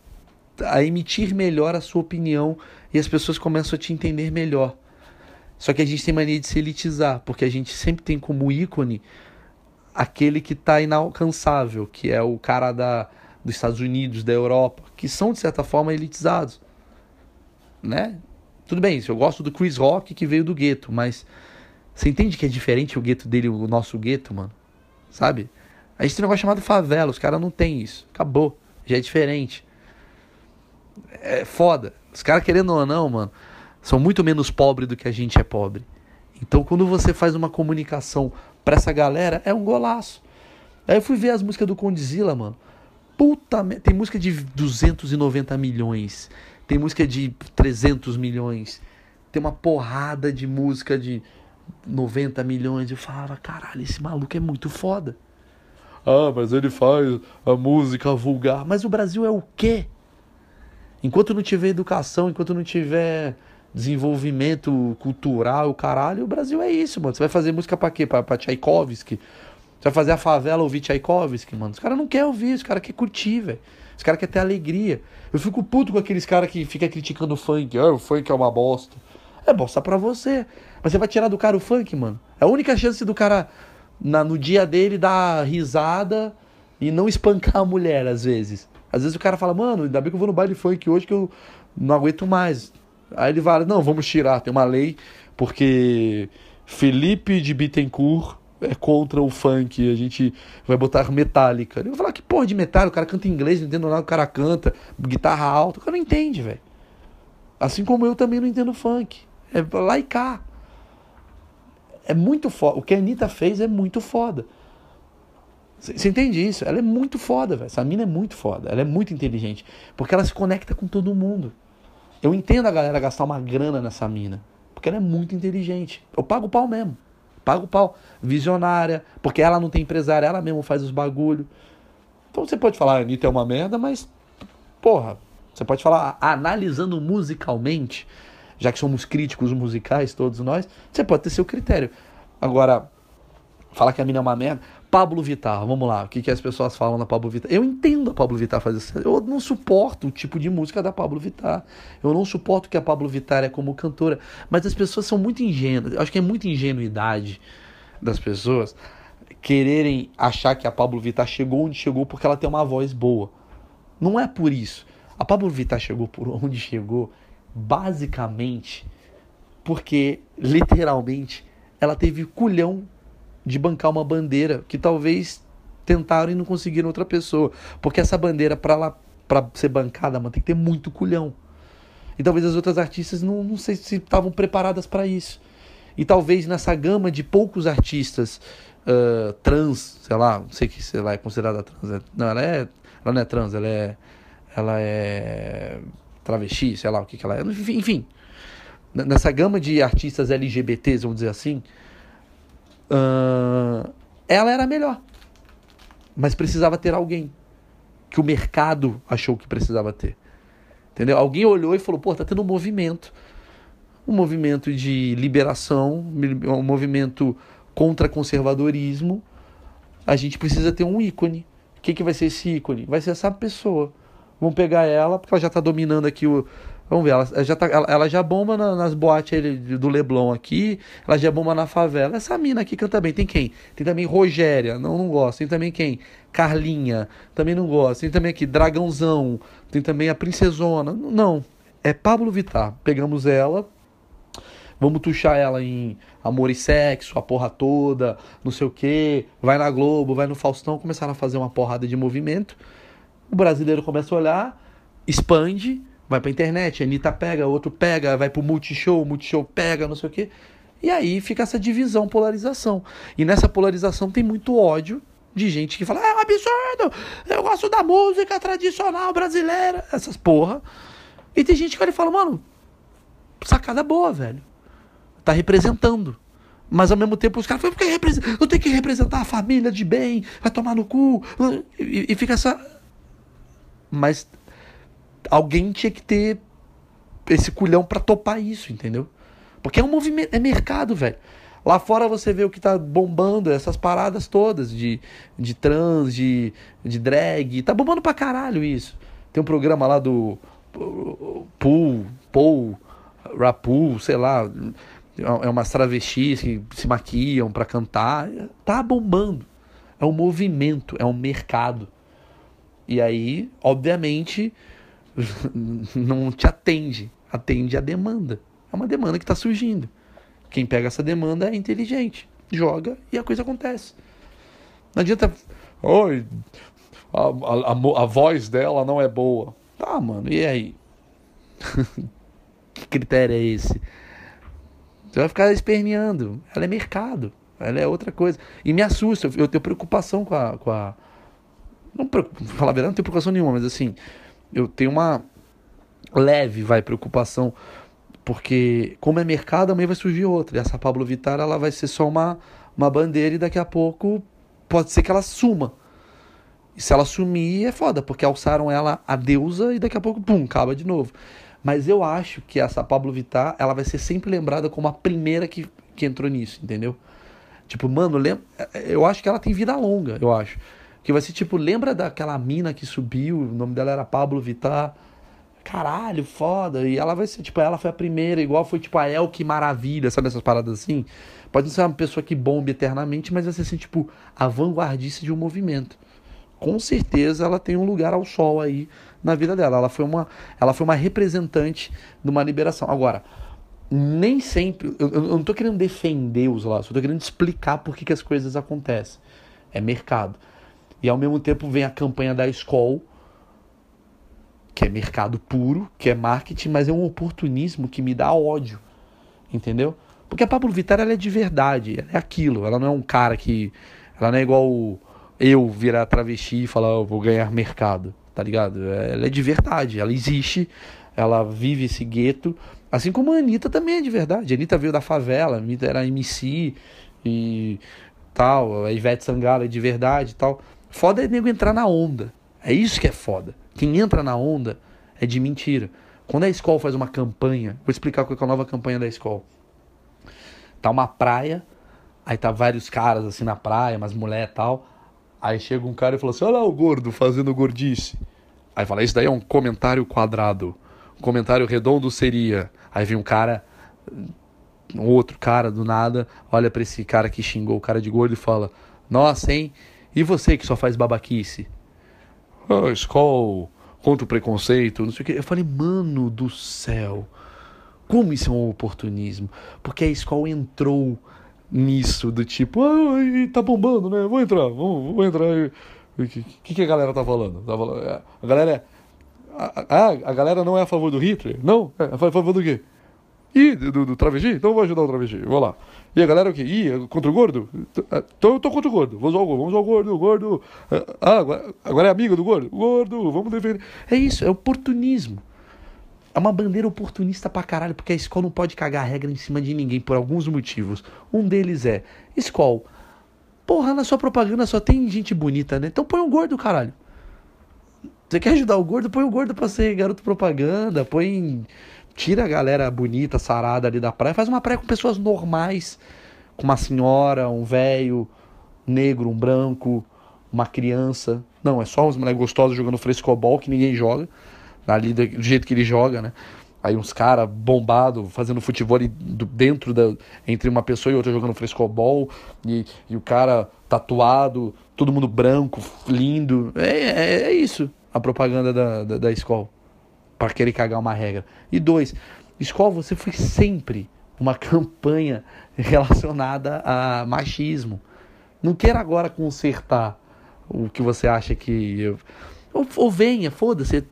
a emitir melhor a sua opinião e as pessoas começam a te entender melhor. Só que a gente tem mania de se elitizar, porque a gente sempre tem como ícone aquele que está inalcançável, que é o cara da, dos Estados Unidos, da Europa, que são de certa forma elitizados, né? Tudo bem, eu gosto do Chris Rock que veio do gueto, mas você entende que é diferente o gueto dele, o nosso gueto, mano? Sabe? A gente tem um negócio chamado favela, os caras não tem isso. Acabou. Já é diferente. É foda. Os caras, querendo ou não, mano, são muito menos pobres do que a gente é pobre. Então, quando você faz uma comunicação pra essa galera, é um golaço. Aí eu fui ver as músicas do Condzilla, mano. Puta Tem música de 290 milhões. Tem música de 300 milhões. Tem uma porrada de música de 90 milhões. Eu falava, caralho, esse maluco é muito foda. Ah, mas ele faz a música vulgar. Mas o Brasil é o quê? Enquanto não tiver educação, enquanto não tiver desenvolvimento cultural, o caralho, o Brasil é isso, mano. Você vai fazer música pra quê? Pra, pra Tchaikovsky? Você vai fazer a favela ouvir Tchaikovsky, mano? Os caras não querem ouvir, os caras querem curtir, velho. Os caras querem ter alegria. Eu fico puto com aqueles caras que ficam criticando o funk. Ah, o funk é uma bosta. É bosta pra você. Mas você vai tirar do cara o funk, mano. É a única chance do cara, na, no dia dele, dar risada e não espancar a mulher, às vezes. Às vezes o cara fala, mano, ainda bem que eu vou no baile funk hoje que eu não aguento mais. Aí ele fala, não, vamos tirar, tem uma lei, porque Felipe de Bittencourt é contra o funk, a gente vai botar metálica. Eu vou falar, que porra de metálica? O cara canta inglês, não entendo nada, o cara canta, guitarra alta, o cara não entende, velho. Assim como eu também não entendo funk. É lá e cá. É muito foda. O que a Anitta fez é muito foda. Você entende isso? Ela é muito foda, velho. Essa mina é muito foda. Ela é muito inteligente. Porque ela se conecta com todo mundo. Eu entendo a galera gastar uma grana nessa mina. Porque ela é muito inteligente. Eu pago o pau mesmo. Pago o pau. Visionária. Porque ela não tem empresária, ela mesmo faz os bagulho. Então você pode falar, a Anitta é uma merda, mas. Porra. Você pode falar, analisando musicalmente, já que somos críticos musicais, todos nós, você pode ter seu critério. Agora, falar que a mina é uma merda. Pablo Vittar, vamos lá, o que, que as pessoas falam da Pablo Vittar? Eu entendo a Pablo Vittar fazer isso. Eu não suporto o tipo de música da Pablo Vittar. Eu não suporto que a Pablo Vittar é como cantora. Mas as pessoas são muito ingênuas. Eu acho que é muita ingenuidade das pessoas quererem achar que a Pablo Vittar chegou onde chegou porque ela tem uma voz boa. Não é por isso. A Pablo Vittar chegou por onde chegou, basicamente, porque literalmente ela teve culhão de bancar uma bandeira que talvez tentaram e não conseguiram outra pessoa. Porque essa bandeira, para ela para ser bancada, mano, tem que ter muito culhão. E talvez as outras artistas não, não sei se estavam preparadas para isso. E talvez nessa gama de poucos artistas uh, trans, sei lá, não sei se ela é considerada trans. Né? Não, ela é. Ela não é trans, ela é. Ela é travesti, sei lá o que, que ela é. Enfim, nessa gama de artistas LGBTs, vamos dizer assim, uh, ela era melhor. Mas precisava ter alguém que o mercado achou que precisava ter. Entendeu? Alguém olhou e falou: pô, tá tendo um movimento. Um movimento de liberação, um movimento contra conservadorismo. A gente precisa ter um ícone. O que, que vai ser esse ícone? Vai ser essa pessoa. Vamos pegar ela, porque ela já está dominando aqui o, Vamos ver, ela já, tá, ela, ela já bomba na, nas boates do Leblon aqui, ela já bomba na favela. Essa mina aqui canta bem. Tem quem? Tem também Rogéria, não, não gosto. Tem também quem? Carlinha, também não gosto. Tem também aqui Dragãozão, tem também a Princesona. Não, é Pablo Vittar. Pegamos ela, vamos tuchar ela em amor e sexo, a porra toda, não sei o que. Vai na Globo, vai no Faustão, começaram a fazer uma porrada de movimento. O brasileiro começa a olhar, expande vai pra internet, a Anitta pega, outro pega, vai pro Multishow, Multishow pega, não sei o quê. E aí fica essa divisão, polarização. E nessa polarização tem muito ódio de gente que fala: é um absurdo, eu gosto da música tradicional brasileira, essas porra. E tem gente que olha e fala: mano, sacada boa, velho. Tá representando. Mas ao mesmo tempo os caras falam, eu tenho que representar a família de bem, vai tomar no cu. E, e fica essa. Mas alguém tinha que ter esse culhão para topar isso, entendeu? Porque é um movimento, é mercado, velho. Lá fora você vê o que tá bombando, essas paradas todas de, de trans, de, de drag. Tá bombando pra caralho isso. Tem um programa lá do Pool, Paul, Rapul, sei lá. É umas travestis que se maquiam para cantar. Tá bombando. É um movimento, é um mercado. E aí, obviamente, (laughs) não te atende, atende a demanda. É uma demanda que está surgindo. Quem pega essa demanda é inteligente, joga e a coisa acontece. Não adianta. Oi, a, a, a voz dela não é boa. Tá, mano, e aí? (laughs) que critério é esse? Você vai ficar esperneando. Ela é mercado. Ela é outra coisa. E me assusta. Eu tenho preocupação com a. Com a não, falar a verdade, não tenho preocupação nenhuma, mas assim eu tenho uma leve, vai, preocupação, porque como é mercado, amanhã vai surgir outra. E essa Pablo Vittar, ela vai ser só uma, uma bandeira e daqui a pouco pode ser que ela suma. E se ela sumir, é foda, porque alçaram ela a deusa e daqui a pouco, pum, acaba de novo. Mas eu acho que essa Pablo Vittar, ela vai ser sempre lembrada como a primeira que, que entrou nisso, entendeu? Tipo, mano, lembra, eu acho que ela tem vida longa, eu acho. Que vai ser tipo, lembra daquela mina que subiu, o nome dela era Pablo Vittar. Caralho, foda. E ela vai ser, tipo, ela foi a primeira, igual foi tipo a El que maravilha, sabe essas paradas assim? Pode não ser uma pessoa que bombe eternamente, mas vai ser assim, tipo, a vanguardista de um movimento. com certeza ela tem um lugar ao sol aí na vida dela. Ela foi uma, ela foi uma representante de uma liberação. Agora, nem sempre. Eu, eu não estou querendo defender os laços, eu estou querendo explicar por que, que as coisas acontecem. É mercado. E ao mesmo tempo vem a campanha da escola, que é mercado puro, que é marketing, mas é um oportunismo que me dá ódio. Entendeu? Porque a Pablo Vittar ela é de verdade, ela é aquilo, ela não é um cara que. Ela não é igual eu virar travesti e falar, oh, vou ganhar mercado, tá ligado? Ela é de verdade, ela existe, ela vive esse gueto, assim como a Anitta também é de verdade. A Anitta veio da favela, a Anitta era MC e tal, a Ivete Sangalo é de verdade e tal. Foda é nego entrar na onda. É isso que é foda. Quem entra na onda é de mentira. Quando a escola faz uma campanha, vou explicar qual é a nova campanha da escola. Tá uma praia, aí tá vários caras assim na praia, umas mulheres e tal. Aí chega um cara e fala assim: Olha lá o gordo fazendo gordice. Aí fala: Isso daí é um comentário quadrado. Um comentário redondo seria. Aí vem um cara, um outro cara do nada, olha para esse cara que xingou o cara de gordo e fala: Nossa, hein? E você que só faz babaquice? Ah, escola contra o preconceito, não sei o que. Eu falei, mano do céu, como isso é um oportunismo? Porque a escola entrou nisso, do tipo, ah, tá bombando, né? Vou entrar, vou, vou entrar. O que, que a galera tá falando? Tá falando é, a galera é. Ah, a galera não é a favor do Hitler? Não? É a favor do quê? Ih, do, do travesti? Então vou ajudar o travesti. Vou lá. E a galera o quê? Ih, é contra o gordo? Então eu tô contra o gordo. Vou usar o gordo. Vamos usar o gordo, o gordo. Ah, agora, agora é amigo do gordo? Gordo, vamos defender. É isso, é oportunismo. É uma bandeira oportunista pra caralho, porque a escola não pode cagar a regra em cima de ninguém por alguns motivos. Um deles é, escola, porra, na sua propaganda só tem gente bonita, né? Então põe um gordo, caralho. Você quer ajudar o gordo? Põe o gordo pra ser garoto propaganda, põe. Tira a galera bonita, sarada ali da praia, faz uma praia com pessoas normais, com uma senhora, um velho, negro, um branco, uma criança. Não, é só uns moleques gostosos jogando frescobol que ninguém joga ali do jeito que ele joga, né? Aí uns caras bombados fazendo futebol dentro da. entre uma pessoa e outra jogando frescobol, e, e o cara tatuado, todo mundo branco, lindo. É, é, é isso a propaganda da, da, da escola. Para querer cagar uma regra. E dois, escola, você foi sempre uma (laughs) campanha relacionada a machismo. Não queira agora consertar o que você acha que. Eu... Ou, ou venha, foda-se.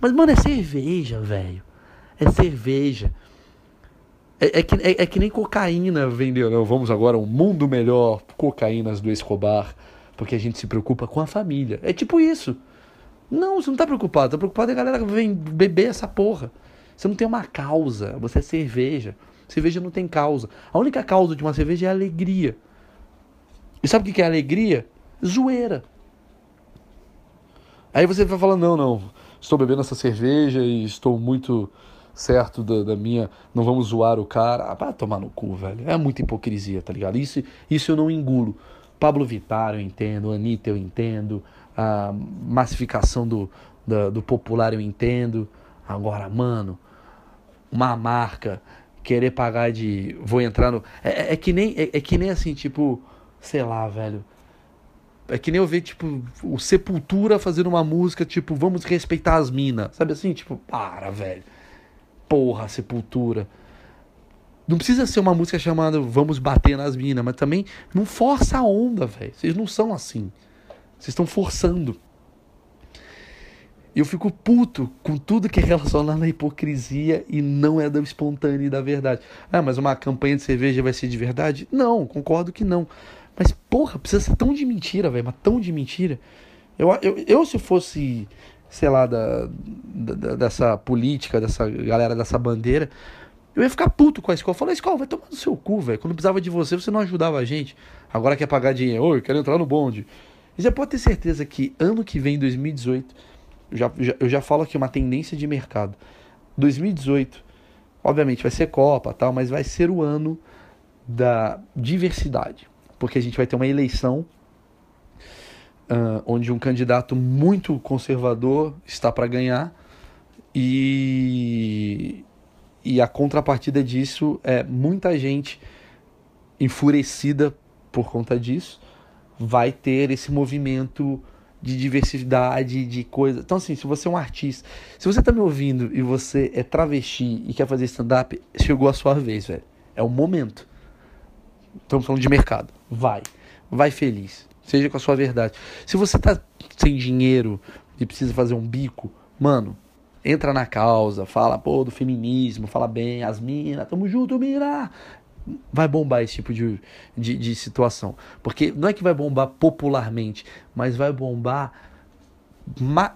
Mas, mano, é cerveja, velho. É cerveja. É, é, que, é, é, que nem cocaína vendeu. Não, vamos agora um mundo melhor, cocaínas do Escobar, porque a gente se preocupa com a família. É tipo isso. Não, você não tá preocupado. Tá preocupado é a galera vem beber essa porra. Você não tem uma causa. Você é cerveja. Cerveja não tem causa. A única causa de uma cerveja é alegria. E sabe o que é alegria? Zoeira. Aí você vai falando, não, não estou bebendo essa cerveja e estou muito certo da, da minha. Não vamos zoar o cara. Ah, vai tomar no cu, velho. É muita hipocrisia, tá ligado? Isso, isso eu não engulo. Pablo Vittar eu entendo, Anitta eu entendo, a massificação do, do, do popular eu entendo. Agora, mano, uma marca querer pagar de. Vou entrar no. É, é, é que nem. É, é que nem assim, tipo, sei lá, velho. É que nem eu ver, tipo, o Sepultura fazendo uma música, tipo, vamos respeitar as minas. Sabe assim? Tipo, para, velho. Porra, Sepultura. Não precisa ser uma música chamada Vamos Bater nas Minas, mas também não força a onda, velho. Vocês não são assim. Vocês estão forçando. Eu fico puto com tudo que é relacionado à hipocrisia e não é da espontânea e da verdade. Ah, mas uma campanha de cerveja vai ser de verdade? Não, concordo que não. Mas, porra, precisa ser tão de mentira, velho, mas tão de mentira. Eu, eu, eu se fosse, sei lá, da, da, dessa política, dessa galera dessa bandeira, eu ia ficar puto com a escola. Falar, escola, vai tomar no seu cu, velho. Quando precisava de você, você não ajudava a gente. Agora quer pagar dinheiro. Oi, quero entrar no bonde. E já pode ter certeza que ano que vem, 2018, eu já, já, eu já falo aqui uma tendência de mercado. 2018, obviamente vai ser Copa, tal, mas vai ser o ano da diversidade porque a gente vai ter uma eleição uh, onde um candidato muito conservador está para ganhar e, e a contrapartida disso é muita gente enfurecida por conta disso vai ter esse movimento de diversidade, de coisa. Então, assim, se você é um artista, se você tá me ouvindo e você é travesti e quer fazer stand-up, chegou a sua vez, velho. É o momento. Estamos falando de mercado. Vai. Vai feliz. Seja com a sua verdade. Se você tá sem dinheiro e precisa fazer um bico, mano, entra na causa, fala, pô, do feminismo, fala bem, as minas, tamo junto, mina! Vai bombar esse tipo de, de, de situação. Porque não é que vai bombar popularmente, mas vai bombar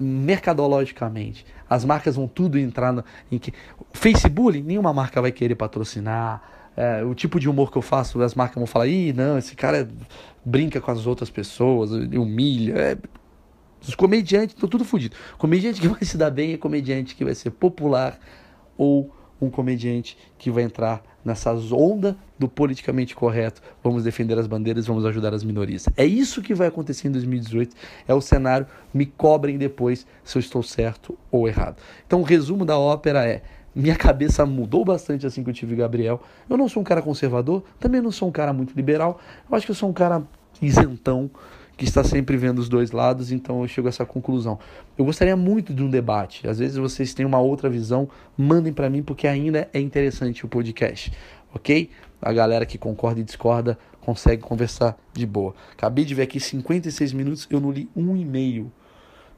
mercadologicamente. As marcas vão tudo entrar no, em que Facebook, nenhuma marca vai querer patrocinar. É, o tipo de humor que eu faço, as marcas vão falar: "Ih, não, esse cara brinca com as outras pessoas, humilha". É, os comediantes estão tudo fodido. Comediante que vai se dar bem é comediante que vai ser popular ou um comediante que vai entrar nessa onda do politicamente correto. Vamos defender as bandeiras, vamos ajudar as minorias. É isso que vai acontecer em 2018. É o cenário. Me cobrem depois se eu estou certo ou errado. Então, o resumo da ópera é: minha cabeça mudou bastante assim que eu tive Gabriel. Eu não sou um cara conservador, também não sou um cara muito liberal. Eu acho que eu sou um cara isentão que está sempre vendo os dois lados, então eu chego a essa conclusão. Eu gostaria muito de um debate. Às vezes vocês têm uma outra visão, mandem para mim porque ainda é interessante o podcast, ok? A galera que concorda e discorda consegue conversar de boa. Acabei de ver aqui 56 minutos, eu não li um e-mail.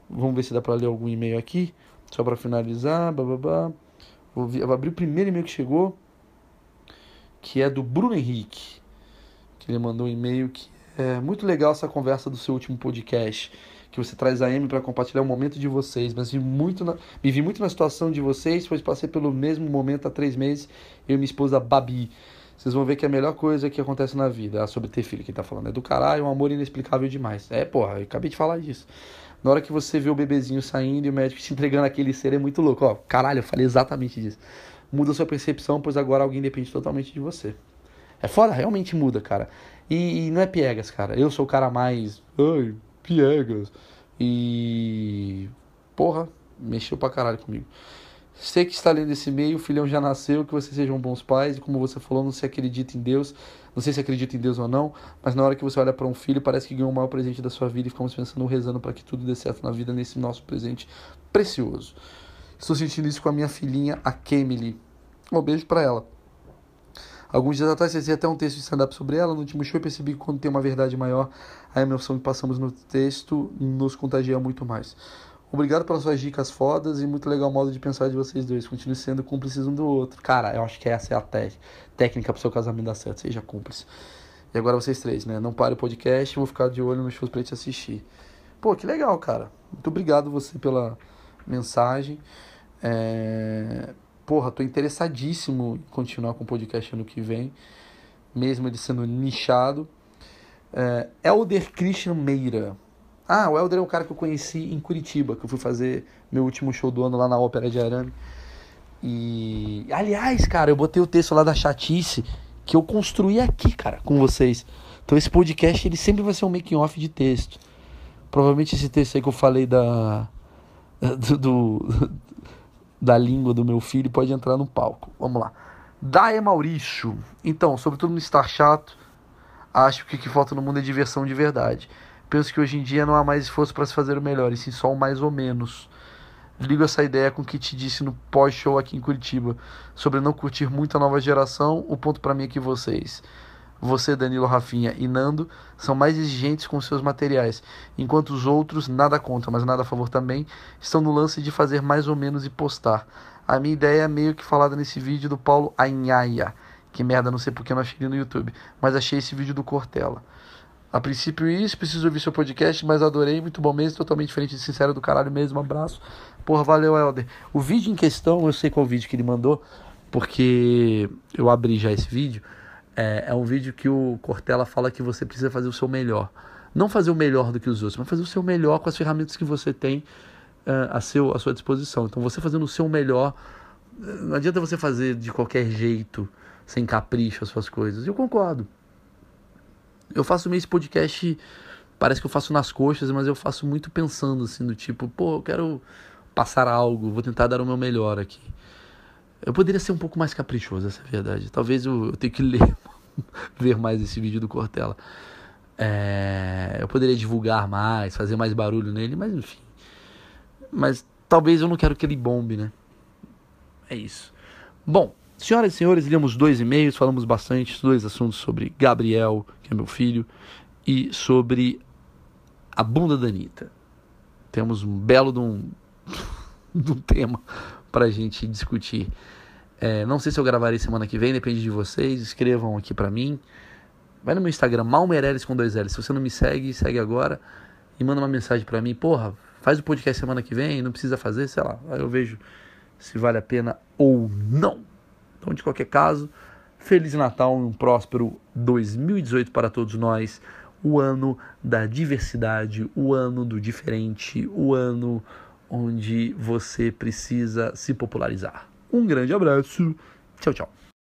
Vamos ver se dá para ler algum e-mail aqui, só para finalizar. Bababá. Vou, vou abrir o primeiro e-mail que chegou, que é do Bruno Henrique, que ele mandou um e-mail que é muito legal essa conversa do seu último podcast, que você traz a Amy para compartilhar o momento de vocês, mas vi muito na, me vi muito na situação de vocês, pois passei pelo mesmo momento há três meses, eu e minha esposa Babi. Vocês vão ver que é a melhor coisa que acontece na vida, é sobre ter filho, que tá falando. É do caralho, um amor inexplicável demais. É, porra, eu acabei de falar disso. Na hora que você vê o bebezinho saindo e o médico te entregando aquele ser, é muito louco. Ó, caralho, eu falei exatamente disso. Muda sua percepção, pois agora alguém depende totalmente de você. É foda, realmente muda, cara. E, e, não é piegas, cara. Eu sou o cara mais. Ai, piegas. E. Porra, mexeu pra caralho comigo. Sei que está lendo esse e-mail, o filhão já nasceu, que vocês sejam bons pais, e como você falou, não se acredita em Deus, não sei se acredita em Deus ou não, mas na hora que você olha para um filho, parece que ganhou o maior presente da sua vida e ficamos pensando, rezando para que tudo dê certo na vida nesse nosso presente precioso. Estou sentindo isso com a minha filhinha, a Kemily. Um beijo para ela. Alguns dias atrás fazia até um texto de stand-up sobre ela. No último show eu percebi que quando tem uma verdade maior, a emoção que passamos no texto nos contagia muito mais. Obrigado pelas suas dicas fodas e muito legal o modo de pensar de vocês dois. Continue sendo cúmplices um do outro. Cara, eu acho que essa é a técnica pro seu casamento dar certo. Seja cúmplice. E agora vocês três, né? Não pare o podcast, vou ficar de olho nos shows pra te assistir. Pô, que legal, cara. Muito obrigado você pela mensagem. É porra, tô interessadíssimo em continuar com o podcast ano que vem, mesmo ele sendo nichado. É, Elder Christian Meira. Ah, o Elder é um cara que eu conheci em Curitiba, que eu fui fazer meu último show do ano lá na Ópera de Arame. E, aliás, cara, eu botei o texto lá da chatice que eu construí aqui, cara, com vocês. Então esse podcast ele sempre vai ser um making off de texto. Provavelmente esse texto aí que eu falei da (laughs) do, do, da língua do meu filho pode entrar no palco. Vamos lá. Daia Maurício. Então, sobretudo no estar chato, acho que o que falta no mundo é diversão de verdade. Penso que hoje em dia não há mais esforço para se fazer o melhor, e sim só o mais ou menos. Ligo essa ideia com o que te disse no pós-show aqui em Curitiba sobre não curtir muito a nova geração. O ponto para mim é que vocês você, Danilo, Rafinha e Nando são mais exigentes com seus materiais, enquanto os outros, nada contra, mas nada a favor também, estão no lance de fazer mais ou menos e postar. A minha ideia é meio que falada nesse vídeo do Paulo Anhaia. Que merda, não sei porque eu não achei ele no YouTube, mas achei esse vídeo do Cortella. A princípio isso, preciso ouvir seu podcast, mas adorei, muito bom mesmo, totalmente diferente de sincero do caralho mesmo, abraço. Porra, valeu, Helder. O vídeo em questão, eu sei qual vídeo que ele mandou, porque eu abri já esse vídeo. É, é um vídeo que o Cortella fala que você precisa fazer o seu melhor. Não fazer o melhor do que os outros, mas fazer o seu melhor com as ferramentas que você tem uh, a, seu, à sua disposição. Então, você fazendo o seu melhor, não adianta você fazer de qualquer jeito, sem capricho as suas coisas. Eu concordo. Eu faço meio esse podcast, parece que eu faço nas coxas, mas eu faço muito pensando assim, do tipo, pô, eu quero passar algo, vou tentar dar o meu melhor aqui. Eu poderia ser um pouco mais caprichoso, essa é a verdade. Talvez eu, eu tenha que ler, (laughs) ver mais esse vídeo do Cortella. É, eu poderia divulgar mais, fazer mais barulho nele, mas enfim. Mas talvez eu não quero que ele bombe, né? É isso. Bom, senhoras e senhores, lemos dois e-mails, falamos bastante, dois assuntos sobre Gabriel, que é meu filho, e sobre a bunda da Anitta. Temos um belo de um, (laughs) de um tema pra gente discutir. É, não sei se eu gravarei semana que vem, depende de vocês. Escrevam aqui pra mim. Vai no meu Instagram, Malmereles com dois L's. Se você não me segue, segue agora e manda uma mensagem para mim. Porra, faz o podcast semana que vem, não precisa fazer, sei lá. Aí eu vejo se vale a pena ou não. Então, de qualquer caso, Feliz Natal e um próspero 2018 para todos nós. O ano da diversidade, o ano do diferente, o ano onde você precisa se popularizar. Um grande abraço. Tchau, tchau.